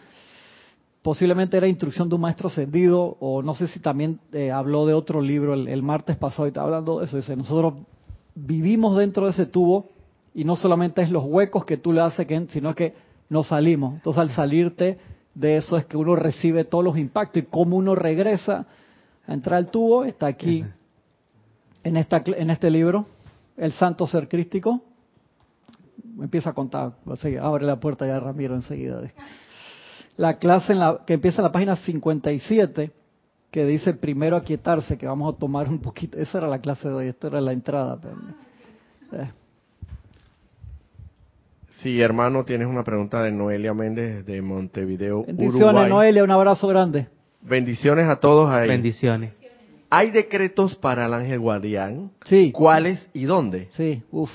posiblemente era instrucción de un maestro ascendido, o no sé si también eh, habló de otro libro el, el martes pasado y estaba hablando de eso. Dice, nosotros vivimos dentro de ese tubo y no solamente es los huecos que tú le haces, que- sino que nos salimos. Entonces al salirte de eso es que uno recibe todos los impactos y cómo uno regresa a entrar al tubo está aquí en, esta, en este libro, El Santo Ser Crístico. Empieza a contar, así, abre la puerta ya Ramiro enseguida. La clase en la, que empieza en la página 57, que dice primero aquietarse, que vamos a tomar un poquito, esa era la clase de hoy, esta era la entrada. pero- eh, Sí, hermano, tienes una pregunta de Noelia Méndez de Montevideo, Bendiciones, Uruguay. Noelia, un abrazo grande. Bendiciones a todos ahí. Bendiciones. ¿Hay decretos para el ángel guardián? Sí, ¿Cuáles y dónde? sí, uff.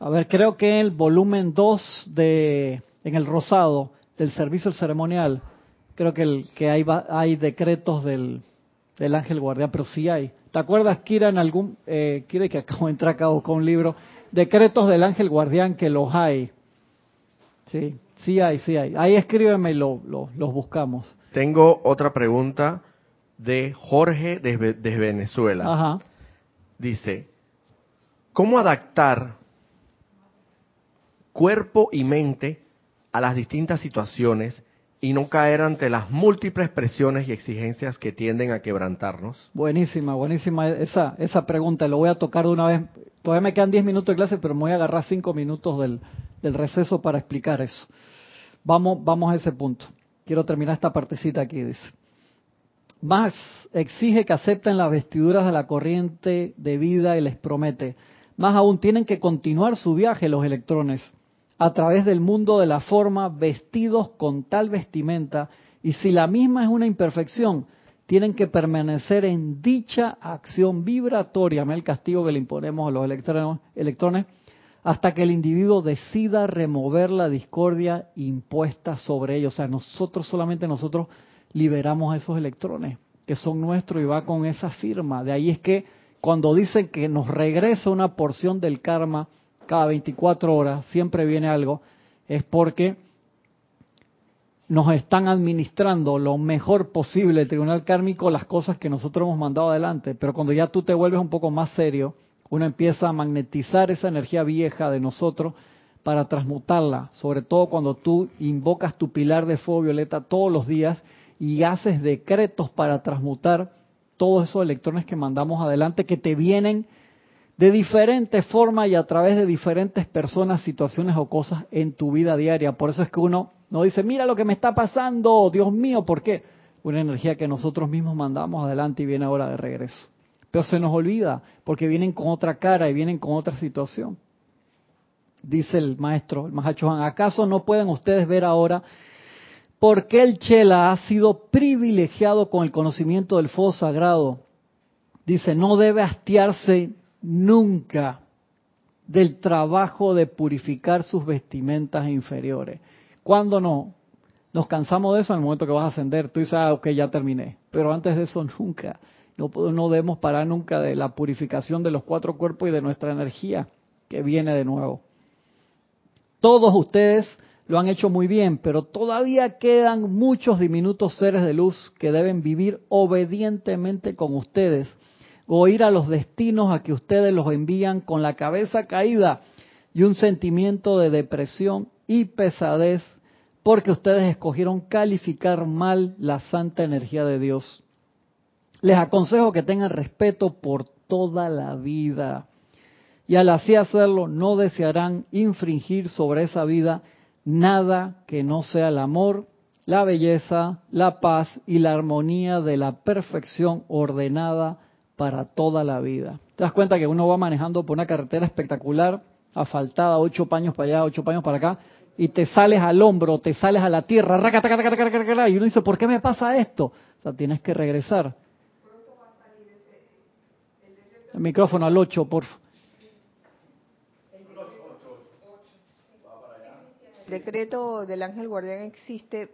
A ver, creo que el volumen 2 de, en el rosado, del servicio ceremonial, creo que, el, que hay, hay decretos del, del ángel guardián, pero sí hay. ¿Te acuerdas, Kira, en algún, eh, Kira, que acabo de entrar acá con un libro, decretos del ángel guardián que los hay? Sí, sí hay, sí hay. Ahí escríbeme y lo, lo- los buscamos. Tengo otra pregunta de Jorge desde, desde Venezuela. Ajá. Dice, ¿cómo adaptar cuerpo y mente a las distintas situaciones y no caer ante las múltiples presiones y exigencias que tienden a quebrantarnos? Buenísima, buenísima esa, esa pregunta. Lo voy a tocar de una vez. Todavía me quedan 10 minutos de clase, pero me voy a agarrar 5 minutos del, del receso para explicar eso. Vamos, vamos a ese punto. Quiero terminar esta partecita aquí, dice. Más exige que acepten las vestiduras de la corriente de vida y les promete. Más aún, tienen que continuar su viaje los electrones a través del mundo de la forma, vestidos con tal vestimenta, y si la misma es una imperfección, tienen que permanecer en dicha acción vibratoria, el castigo que le imponemos a los electrones, electrones, hasta que el individuo decida remover la discordia impuesta sobre ellos. O sea, nosotros solamente nosotros liberamos esos electrones que son nuestros y va con esa firma. De ahí es que cuando dicen que nos regresa una porción del karma cada 24 horas, siempre viene algo, es porque nos están administrando lo mejor posible el tribunal kármico las cosas que nosotros hemos mandado adelante. Pero cuando ya tú te vuelves un poco más serio, uno empieza a magnetizar esa energía vieja de nosotros para transmutarla, sobre todo cuando tú invocas tu pilar de fuego violeta todos los días y haces decretos para transmutar todos esos electrones que mandamos adelante que te vienen de diferentes formas y a través de diferentes personas, situaciones o cosas en tu vida diaria. Por eso es que uno no dice, mira lo que me está pasando, Dios mío, ¿por qué? una energía que nosotros mismos mandamos adelante y viene ahora de regreso. Pero se nos olvida porque vienen con otra cara y vienen con otra situación. Dice el maestro, el Mahachohan, ¿acaso no pueden ustedes ver ahora por qué el Chela ha sido privilegiado con el conocimiento del fuego sagrado? Dice, no debe hastiarse nunca del trabajo de purificar sus vestimentas inferiores. ¿Cuándo no? Nos cansamos de eso en el momento que vas a ascender. Tú dices, ah, ok, ya terminé. Pero antes de eso, nunca. No, no debemos parar nunca de la purificación de los cuatro cuerpos y de nuestra energía que viene de nuevo. Todos ustedes lo han hecho muy bien, pero todavía quedan muchos diminutos seres de luz que deben vivir obedientemente con ustedes o ir a los destinos a que ustedes los envían con la cabeza caída y un sentimiento de depresión y pesadez porque ustedes escogieron calificar mal la santa energía de Dios. Les aconsejo que tengan respeto por toda la vida y al así hacerlo no desearán infringir sobre esa vida nada que no sea el amor, la belleza, la paz y la armonía de la perfección ordenada para toda la vida. Te das cuenta que uno va manejando por una carretera espectacular, asfaltada, ocho paños para allá, ocho paños para acá, y te sales al hombro, te sales a la tierra, y uno dice, ¿por qué me pasa esto? O sea, tienes que regresar. El micrófono al 8, por El decreto del ángel guardián existe,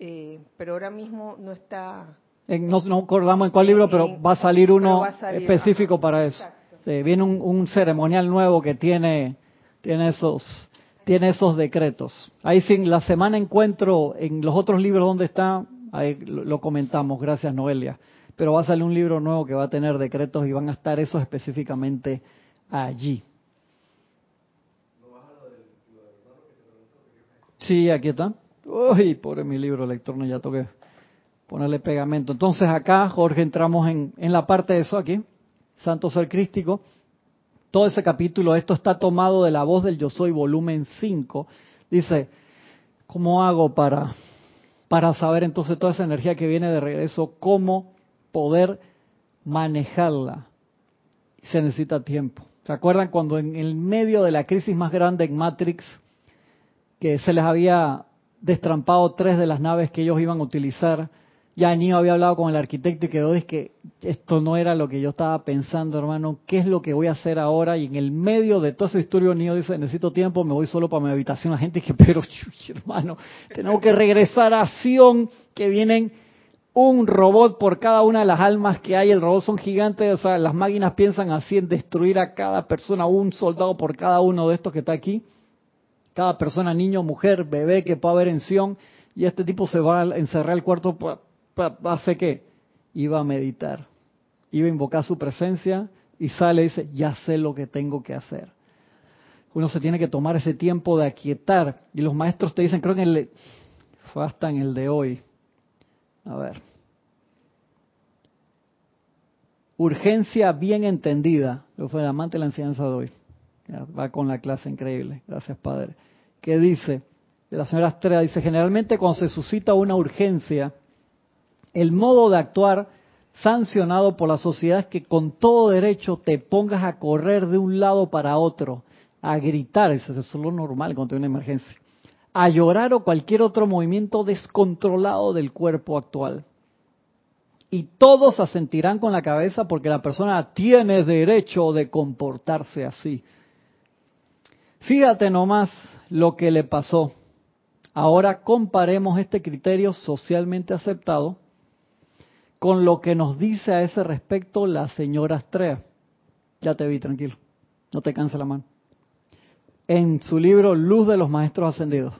eh, pero ahora mismo no está... no, no acordamos en cuál libro, pero va a salir uno específico para eso. viene un, un, ceremonial nuevo que tiene, tiene esos tiene esos decretos. Ahí sin la semana encuentro en los otros libros donde está, ahí lo comentamos, gracias Noelia. Pero va a salir un libro nuevo que va a tener decretos y van a estar esos específicamente allí. Sí, aquí está. Uy, pobre mi libro electrónico, ya toqué ponerle pegamento. Entonces acá, Jorge, entramos en, en la parte de eso aquí, Santo Ser Crístico todo ese capítulo, esto está tomado de la voz del Yo Soy, volumen 5. Dice, ¿cómo hago para, para saber entonces toda esa energía que viene de regreso, cómo poder manejarla? Se necesita tiempo. ¿Se acuerdan cuando en el medio de la crisis más grande en Matrix, que se les había destrampado tres de las naves que ellos iban a utilizar? Ya Nio había hablado con el arquitecto y quedó es que esto no era lo que yo estaba pensando, hermano, ¿qué es lo que voy a hacer ahora? Y en el medio de toda esa historia Nio dice, necesito tiempo, me voy solo para mi habitación. La gente dice, pero hermano, tenemos que regresar a Sion, que vienen un robot por cada una de las almas que hay. El robot son gigantes, o sea, las máquinas piensan así en destruir a cada persona, un soldado por cada uno de estos que está aquí. Cada persona, niño, mujer, bebé que pueda haber en Sion. Y este tipo se va a encerrar el cuarto hace qué? Iba a meditar, iba a invocar su presencia y sale y dice, ya sé lo que tengo que hacer. Uno se tiene que tomar ese tiempo de aquietar. Y los maestros te dicen, creo que fue hasta en el de hoy. A ver. Urgencia bien entendida. Lo fue el amante de la enseñanza de hoy. va con la clase increíble. Gracias, Padre. Que dice, la señora Estrella, dice, generalmente cuando se suscita una urgencia, el modo de actuar sancionado por la sociedad es que con todo derecho te pongas a correr de un lado para otro, a gritar, eso es lo normal cuando hay una emergencia, a llorar o cualquier otro movimiento descontrolado del cuerpo actual. Y todos asentirán con la cabeza porque la persona tiene derecho de comportarse así. Fíjate nomás lo que le pasó. Ahora comparemos este criterio socialmente aceptado con lo que nos dice a ese respecto la señora Astrea. Ya te vi, tranquilo. No te canse la mano. En su libro Luz de los Maestros Ascendidos.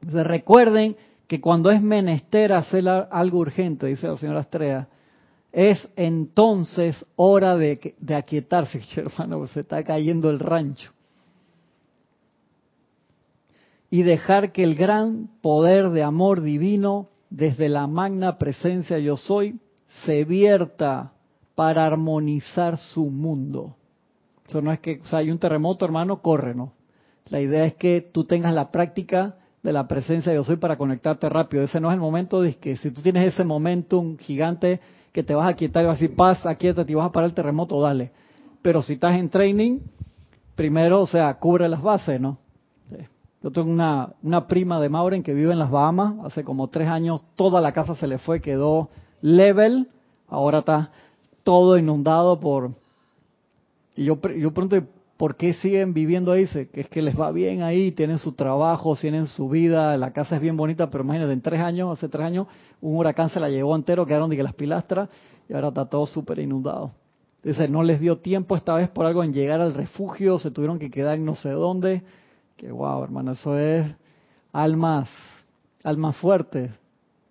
recuerden que cuando es menester hacer algo urgente, dice la señora Astrea, es entonces hora de, de aquietarse, hermano, se está cayendo el rancho. Y dejar que el gran poder de amor divino desde la magna presencia yo soy, se vierta para armonizar su mundo. Eso no es que, o sea, hay un terremoto, hermano, corre, ¿no? La idea es que tú tengas la práctica de la presencia yo soy para conectarte rápido. Ese no es el momento de que si tú tienes ese momentum gigante que te vas a quietar y vas a decir, paz, aquíétate y vas a parar el terremoto, dale. Pero si estás en training, primero, o sea, cubre las bases, ¿no? Yo tengo una, una prima de Mauren que vive en las Bahamas, hace como tres años toda la casa se le fue, quedó level, ahora está todo inundado por... Y yo, yo pregunto, ¿por qué siguen viviendo ahí? Dice que es que les va bien ahí, tienen su trabajo, tienen su vida, la casa es bien bonita, pero imagínate, en tres años, hace tres años, un huracán se la llevó entero, quedaron de las pilastras y ahora está todo súper inundado. Dice, no les dio tiempo esta vez por algo en llegar al refugio, se tuvieron que quedar en no sé dónde. Que wow, hermano, eso es almas, almas fuertes.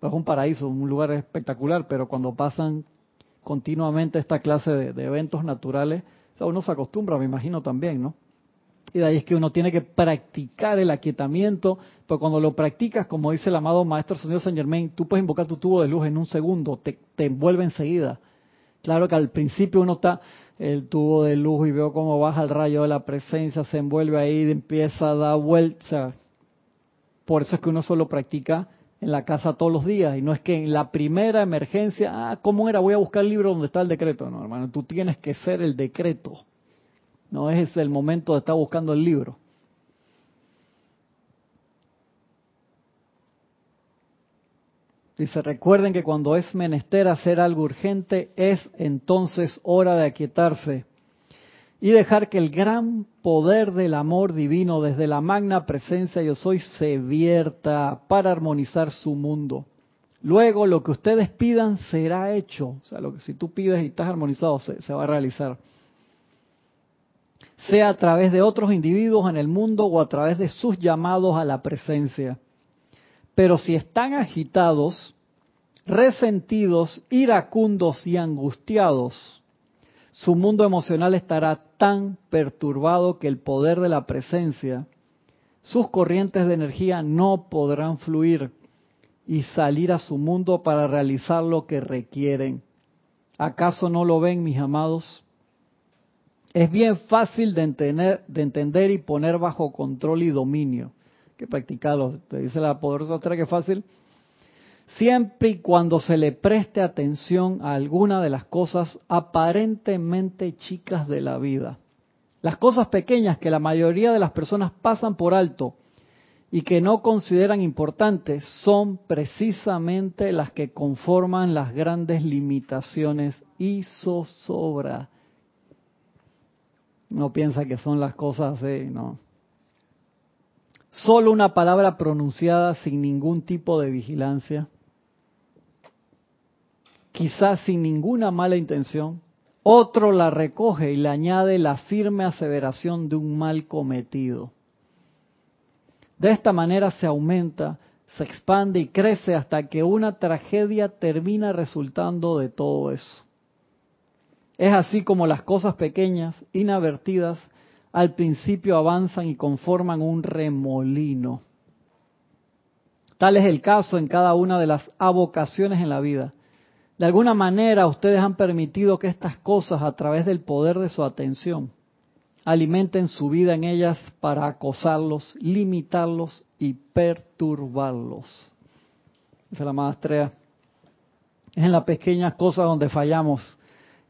Es un paraíso, un lugar espectacular, pero cuando pasan continuamente esta clase de eventos naturales, uno se acostumbra, me imagino también, ¿no? Y de ahí es que uno tiene que practicar el aquietamiento, pero cuando lo practicas, como dice el amado Maestro Señor San Germain, tú puedes invocar tu tubo de luz en un segundo, te, envuelve enseguida. Claro que al principio uno está el tubo de luz y veo cómo baja el rayo de la presencia, se envuelve ahí, empieza a dar vuelta. Por eso es que uno solo practica en la casa todos los días y no es que en la primera emergencia, ah, ¿cómo era? Voy a buscar el libro donde está el decreto. No, hermano, tú tienes que ser el decreto. No es el momento de estar buscando el libro. Dice, recuerden que cuando es menester hacer algo urgente, es entonces hora de aquietarse y dejar que el gran poder del amor divino desde la magna presencia yo soy se vierta para armonizar su mundo. Luego lo que ustedes pidan será hecho. O sea, lo que si tú pides y estás armonizado se, se va a realizar. Sea a través de otros individuos en el mundo o a través de sus llamados a la presencia. Pero si están agitados, resentidos, iracundos y angustiados, su mundo emocional estará tan perturbado que el poder de la presencia, sus corrientes de energía no podrán fluir y salir a su mundo para realizar lo que requieren. ¿Acaso no lo ven, mis amados? Es bien fácil de entender, de entender y poner bajo control y dominio. Que practicarlo. Te dice la poderosa otra que fácil siempre y cuando se le preste atención a alguna de las cosas aparentemente chicas de la vida. Las cosas pequeñas que la mayoría de las personas pasan por alto y que no consideran importantes son precisamente las que conforman las grandes limitaciones y zozobra. No piensa que son las cosas así, no. Solo una palabra pronunciada sin ningún tipo de vigilancia quizás sin ninguna mala intención, otro la recoge y le añade la firme aseveración de un mal cometido. De esta manera se aumenta, se expande y crece hasta que una tragedia termina resultando de todo eso. Es así como las cosas pequeñas, inadvertidas, al principio avanzan y conforman un remolino. Tal es el caso en cada una de las avocaciones en la vida. De alguna manera ustedes han permitido que estas cosas, a través del poder de su atención, alimenten su vida en ellas para acosarlos, limitarlos y perturbarlos. Es la maestría. Es en las pequeñas cosas donde fallamos.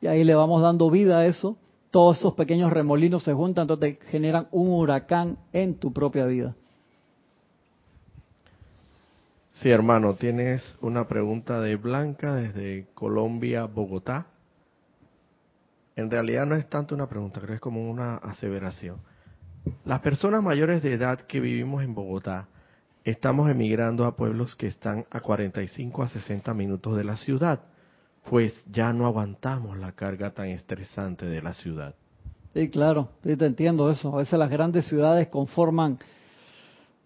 Y ahí le vamos dando vida a eso. Todos esos pequeños remolinos se juntan, entonces generan un huracán en tu propia vida. Sí, hermano, tienes una pregunta de Blanca desde Colombia, Bogotá. En realidad no es tanto una pregunta, creo que es como una aseveración. Las personas mayores de edad que vivimos en Bogotá estamos emigrando a pueblos que están a 45 a 60 minutos de la ciudad, pues ya no aguantamos la carga tan estresante de la ciudad. Sí, claro, sí te entiendo eso. A veces las grandes ciudades conforman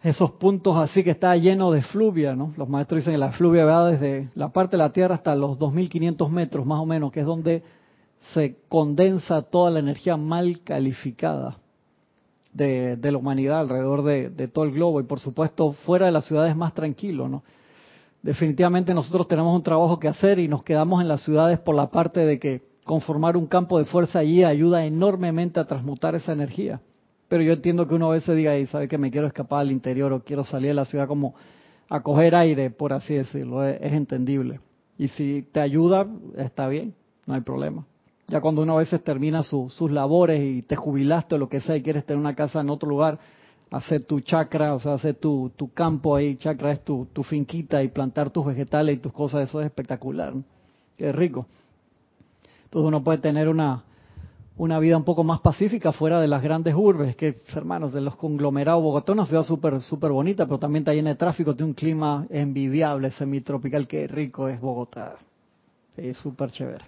esos puntos así que está lleno de fluvia, ¿no? Los maestros dicen que la fluvia va desde la parte de la Tierra hasta los 2.500 metros más o menos, que es donde se condensa toda la energía mal calificada de, la humanidad alrededor de, de, todo el globo y por supuesto fuera de las ciudades más tranquilo, ¿no? Definitivamente nosotros tenemos un trabajo que hacer y nos quedamos en las ciudades por la parte de que conformar un campo de fuerza allí ayuda enormemente a transmutar esa energía Pero yo entiendo que uno a veces diga, y sabe que me quiero escapar al interior o quiero salir de la ciudad como a coger aire, por así decirlo, es, es entendible. Y si te ayuda, está bien, no hay problema. Ya cuando uno a veces termina su- sus labores y te jubilaste o lo que sea y quieres tener una casa en otro lugar, hacer tu chakra, o sea, hacer tu, tu campo ahí, chakra es tu, tu finquita y plantar tus vegetales y tus cosas, eso es espectacular. ¿no? Qué rico. Entonces uno puede tener una, una vida un poco más pacífica fuera de las grandes urbes, que hermanos, de los conglomerados. Bogotá una ciudad súper súper bonita, pero también está llena de tráfico, tiene un clima envidiable, semitropical, qué rico es Bogotá. Es súper chévere.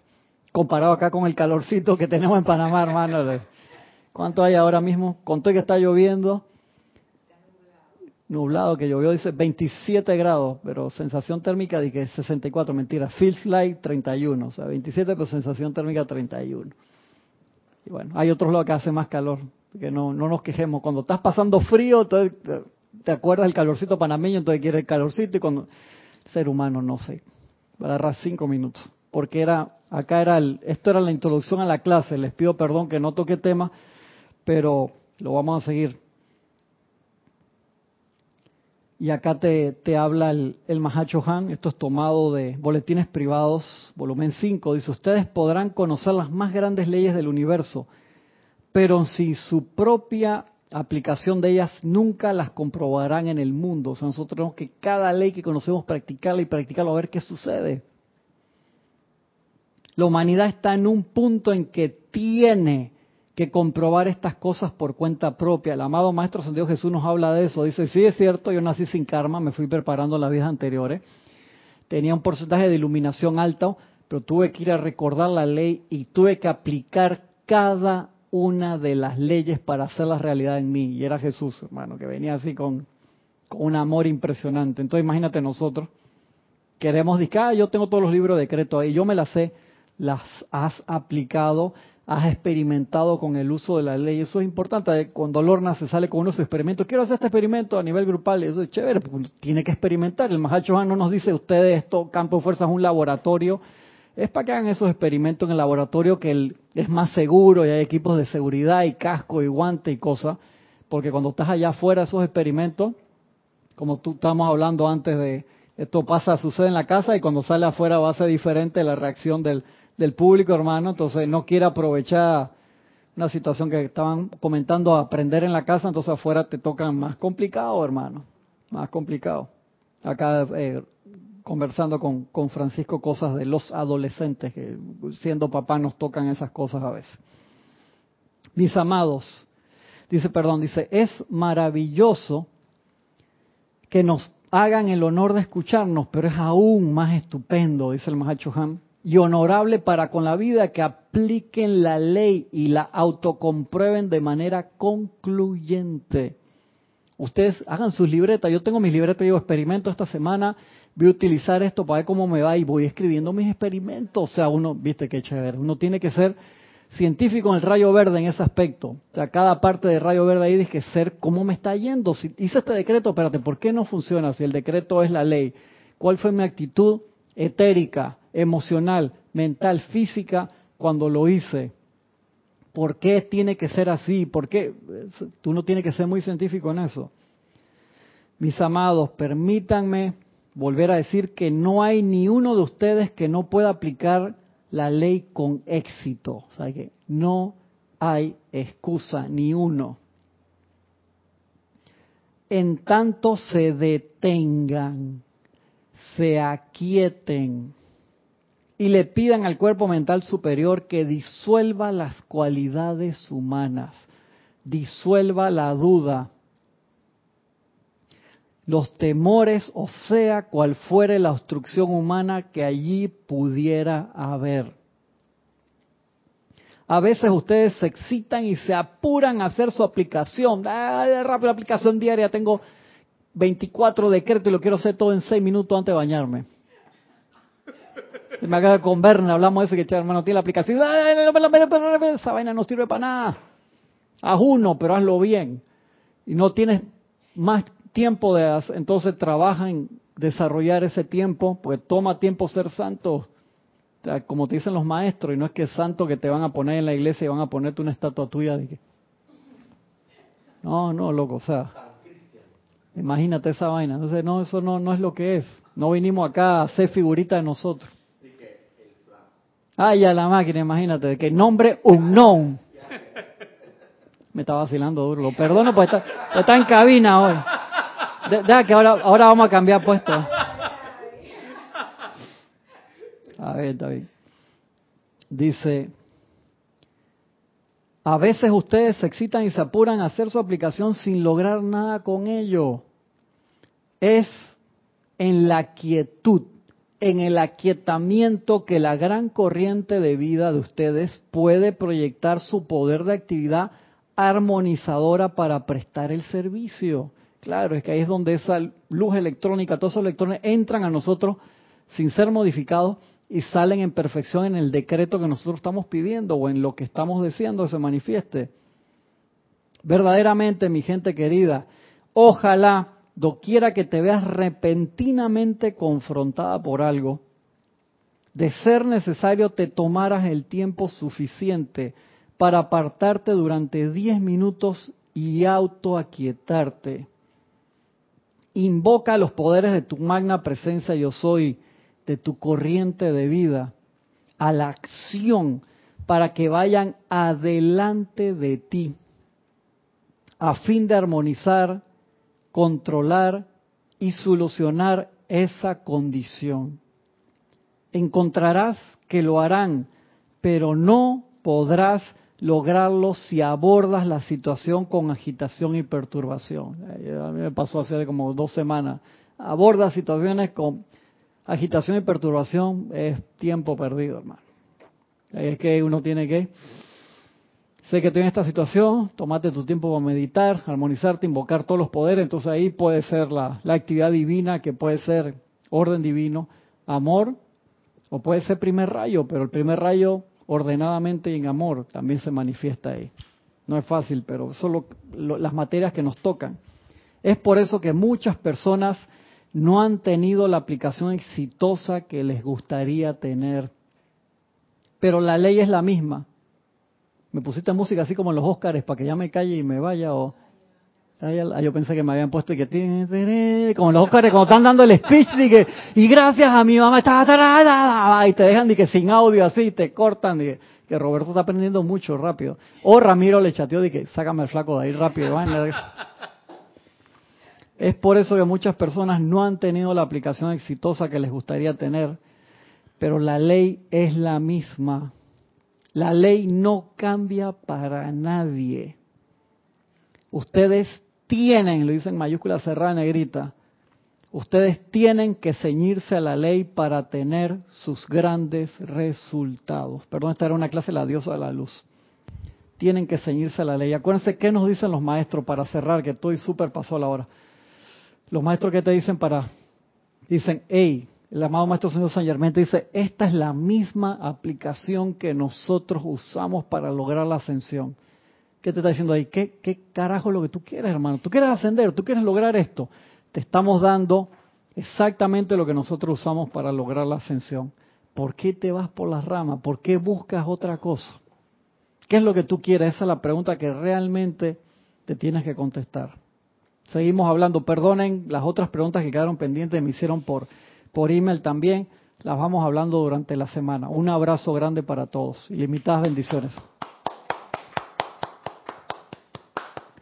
Comparado acá con el calorcito que tenemos en Panamá, hermano. ¿Cuánto hay ahora mismo? Conté que está lloviendo. Nublado que llovió, dice 27 grados, pero sensación térmica de que 64, mentira. Feels like 31, o sea, 27, pero sensación térmica 31. Y bueno, hay otros lados que hace más calor, que no, no nos quejemos. Cuando estás pasando frío, entonces te, acuerdas del calorcito panameño, entonces quieres el calorcito y cuando ser humano no sé, va a agarrar cinco minutos, porque era acá era el, esto era la introducción a la clase. Les pido perdón que no toque tema, pero lo vamos a seguir. Y acá te, habla el, el Mahacho Han, esto es tomado de Boletines Privados, volumen 5, dice, ustedes podrán conocer las más grandes leyes del universo, pero si su propia aplicación de ellas nunca las comprobarán en el mundo. O sea, nosotros tenemos que cada ley que conocemos practicarla y practicarla a ver qué sucede. La humanidad está en un punto en que tiene que comprobar estas cosas por cuenta propia. El amado Maestro Ascendido Jesús nos habla de eso. Dice, sí es cierto, yo nací sin karma, me fui preparando las vidas anteriores. Tenía un porcentaje de iluminación alto, pero tuve que ir a recordar la ley y tuve que aplicar cada una de las leyes para hacerlas realidad en mí. Y era Jesús, hermano, que venía así con, con un amor impresionante. Entonces imagínate nosotros, queremos decir, ah, yo tengo todos los libros de decreto ahí, yo me las sé, las has aplicado, has experimentado con el uso de la ley. Eso es importante. Cuando Lorna se sale con unos experimentos, quiero hacer este experimento a nivel grupal, eso es chévere, porque tiene que experimentar. El Mahacho no nos dice, ustedes, esto, Campo de Fuerza es un laboratorio. Es para que hagan esos experimentos en el laboratorio que es más seguro y hay equipos de seguridad y casco y guante y cosas. Porque cuando estás allá afuera, esos experimentos, como tú estamos hablando antes de, esto pasa, sucede en la casa y cuando sale afuera va a ser diferente la reacción del, del público, hermano. Entonces no quiere aprovechar una situación que estaban comentando, aprender en la casa, entonces afuera te tocan más complicado, hermano. Más complicado. Acá eh, conversando con, con Francisco cosas de los adolescentes, que siendo papá nos tocan esas cosas a veces. Mis amados, dice, perdón, dice, es maravilloso que nos hagan el honor de escucharnos, pero es aún más estupendo, dice el Mahacho y honorable para con la vida que apliquen la ley y la autocomprueben de manera concluyente. Ustedes hagan sus libretas, yo tengo mis libretas, digo, experimento esta semana, voy a utilizar esto para ver cómo me va y voy escribiendo mis experimentos. O sea, uno, viste qué chévere, uno tiene que ser científico en el rayo verde en ese aspecto. O sea, cada parte del rayo verde ahí dice que ser cómo me está yendo. Si hice este decreto, espérate, ¿por qué no funciona si el decreto es la ley? ¿Cuál fue mi actitud etérica, emocional, mental, física cuando lo hice? ¿Por qué tiene que ser así? ¿Por qué? Tú no tienes que ser muy científico en eso. Mis amados, permítanme volver a decir que no hay ni uno de ustedes que no pueda aplicar la ley con éxito. O sea que no hay excusa, ni uno. En tanto se detengan, se aquieten y le pidan al cuerpo mental superior que disuelva las cualidades humanas, disuelva la duda, los temores, o sea, cual fuere la obstrucción humana que allí pudiera haber. A veces ustedes se excitan y se apuran a hacer su aplicación. Ah, rápido, aplicación diaria. Tengo 24 decretos y lo quiero hacer todo en 6 minutos antes de bañarme. Me acaba con Berna, hablamos de eso, que hermano tiene la aplicación. Esa vaina no sirve para nada. Haz uno, pero hazlo bien. Y no tienes más tiempo de hacer, entonces trabaja en desarrollar ese tiempo, porque toma tiempo ser santo. Como te dicen los maestros, y no es que santo que te van a poner en la iglesia y van a ponerte una estatua tuya No, no, loco, o sea, imagínate esa vaina. Entonces, no, eso no, no es lo que es. No vinimos acá a hacer figurita de nosotros. Ay, a la máquina, imagínate, que nombre unknown. Me está vacilando duro. Lo perdono, pues está, está en cabina hoy. Deja que ahora, ahora vamos a cambiar puesto. A ver, David. Dice, a veces ustedes se excitan y se apuran a hacer su aplicación sin lograr nada con ello. Es en la quietud, en el aquietamiento que la gran corriente de vida de ustedes puede proyectar su poder de actividad armonizadora para prestar el servicio. Claro, es que ahí es donde esa luz electrónica, todos esos electrones entran a nosotros sin ser modificados y salen en perfección en el decreto que nosotros estamos pidiendo o en lo que estamos deseando que se manifieste. Verdaderamente, mi gente querida, ojalá, doquiera que te veas repentinamente confrontada por algo, de ser necesario te tomaras el tiempo suficiente para apartarte durante 10 minutos y autoaquietarte. Invoca los poderes de tu magna presencia yo soy de tu corriente de vida a la acción para que vayan adelante de ti a fin de armonizar, controlar y solucionar esa condición. Encontrarás que lo harán, pero no podrás lograrlo si abordas la situación con agitación y perturbación. Eh, a mí me pasó hace como dos semanas. Aborda situaciones con agitación y perturbación es tiempo perdido, hermano. Es que uno tiene que, sé que estoy en esta situación, tomate tu tiempo para meditar, armonizarte, invocar todos los poderes, entonces ahí puede ser la, actividad divina, que puede ser orden divino, amor, o puede ser primer rayo, pero el primer rayo ordenadamente y en amor también se manifiesta ahí. No es fácil, pero son las materias que nos tocan. Es por eso que muchas personas no han tenido la aplicación exitosa que les gustaría tener. Pero la ley es la misma. Me pusiste música así como en los Óscares para que ya me calle y me vaya o yo pensé que me habían puesto y que como los Óscares cuando están dando el speech y gracias a mi mamá y te dejan que sin audio así te cortan y que Roberto está aprendiendo mucho rápido. O Ramiro le chateó y que sácame el flaco de ahí rápido es por eso que muchas personas no han tenido la aplicación exitosa que les gustaría tener, pero la ley es la misma. La ley no cambia para nadie. Ustedes tienen, lo dicen en mayúscula cerrada negrita, ustedes tienen que ceñirse a la ley para tener sus grandes resultados. Perdón, esta era una clase de la diosa de la luz. Tienen que ceñirse a la ley. Acuérdense qué nos dicen los maestros para cerrar, que estoy súper pasó la hora. Los maestros que te dicen para, dicen, hey, el amado maestro señor San Germán dice, esta es la misma aplicación que nosotros usamos para lograr la ascensión. ¿Qué te está diciendo ahí? ¿Qué, qué carajo es lo que tú quieres, hermano? ¿Tú quieres ascender? ¿Tú quieres lograr esto? Te estamos dando exactamente lo que nosotros usamos para lograr la ascensión. ¿Por qué te vas por las ramas? ¿Por qué buscas otra cosa? ¿Qué es lo que tú quieres? Esa es la pregunta que realmente te tienes que contestar. Seguimos hablando. Perdonen las otras preguntas que quedaron pendientes, me hicieron por, por email también. Las vamos hablando durante la semana. Un abrazo grande para todos. Ilimitadas bendiciones.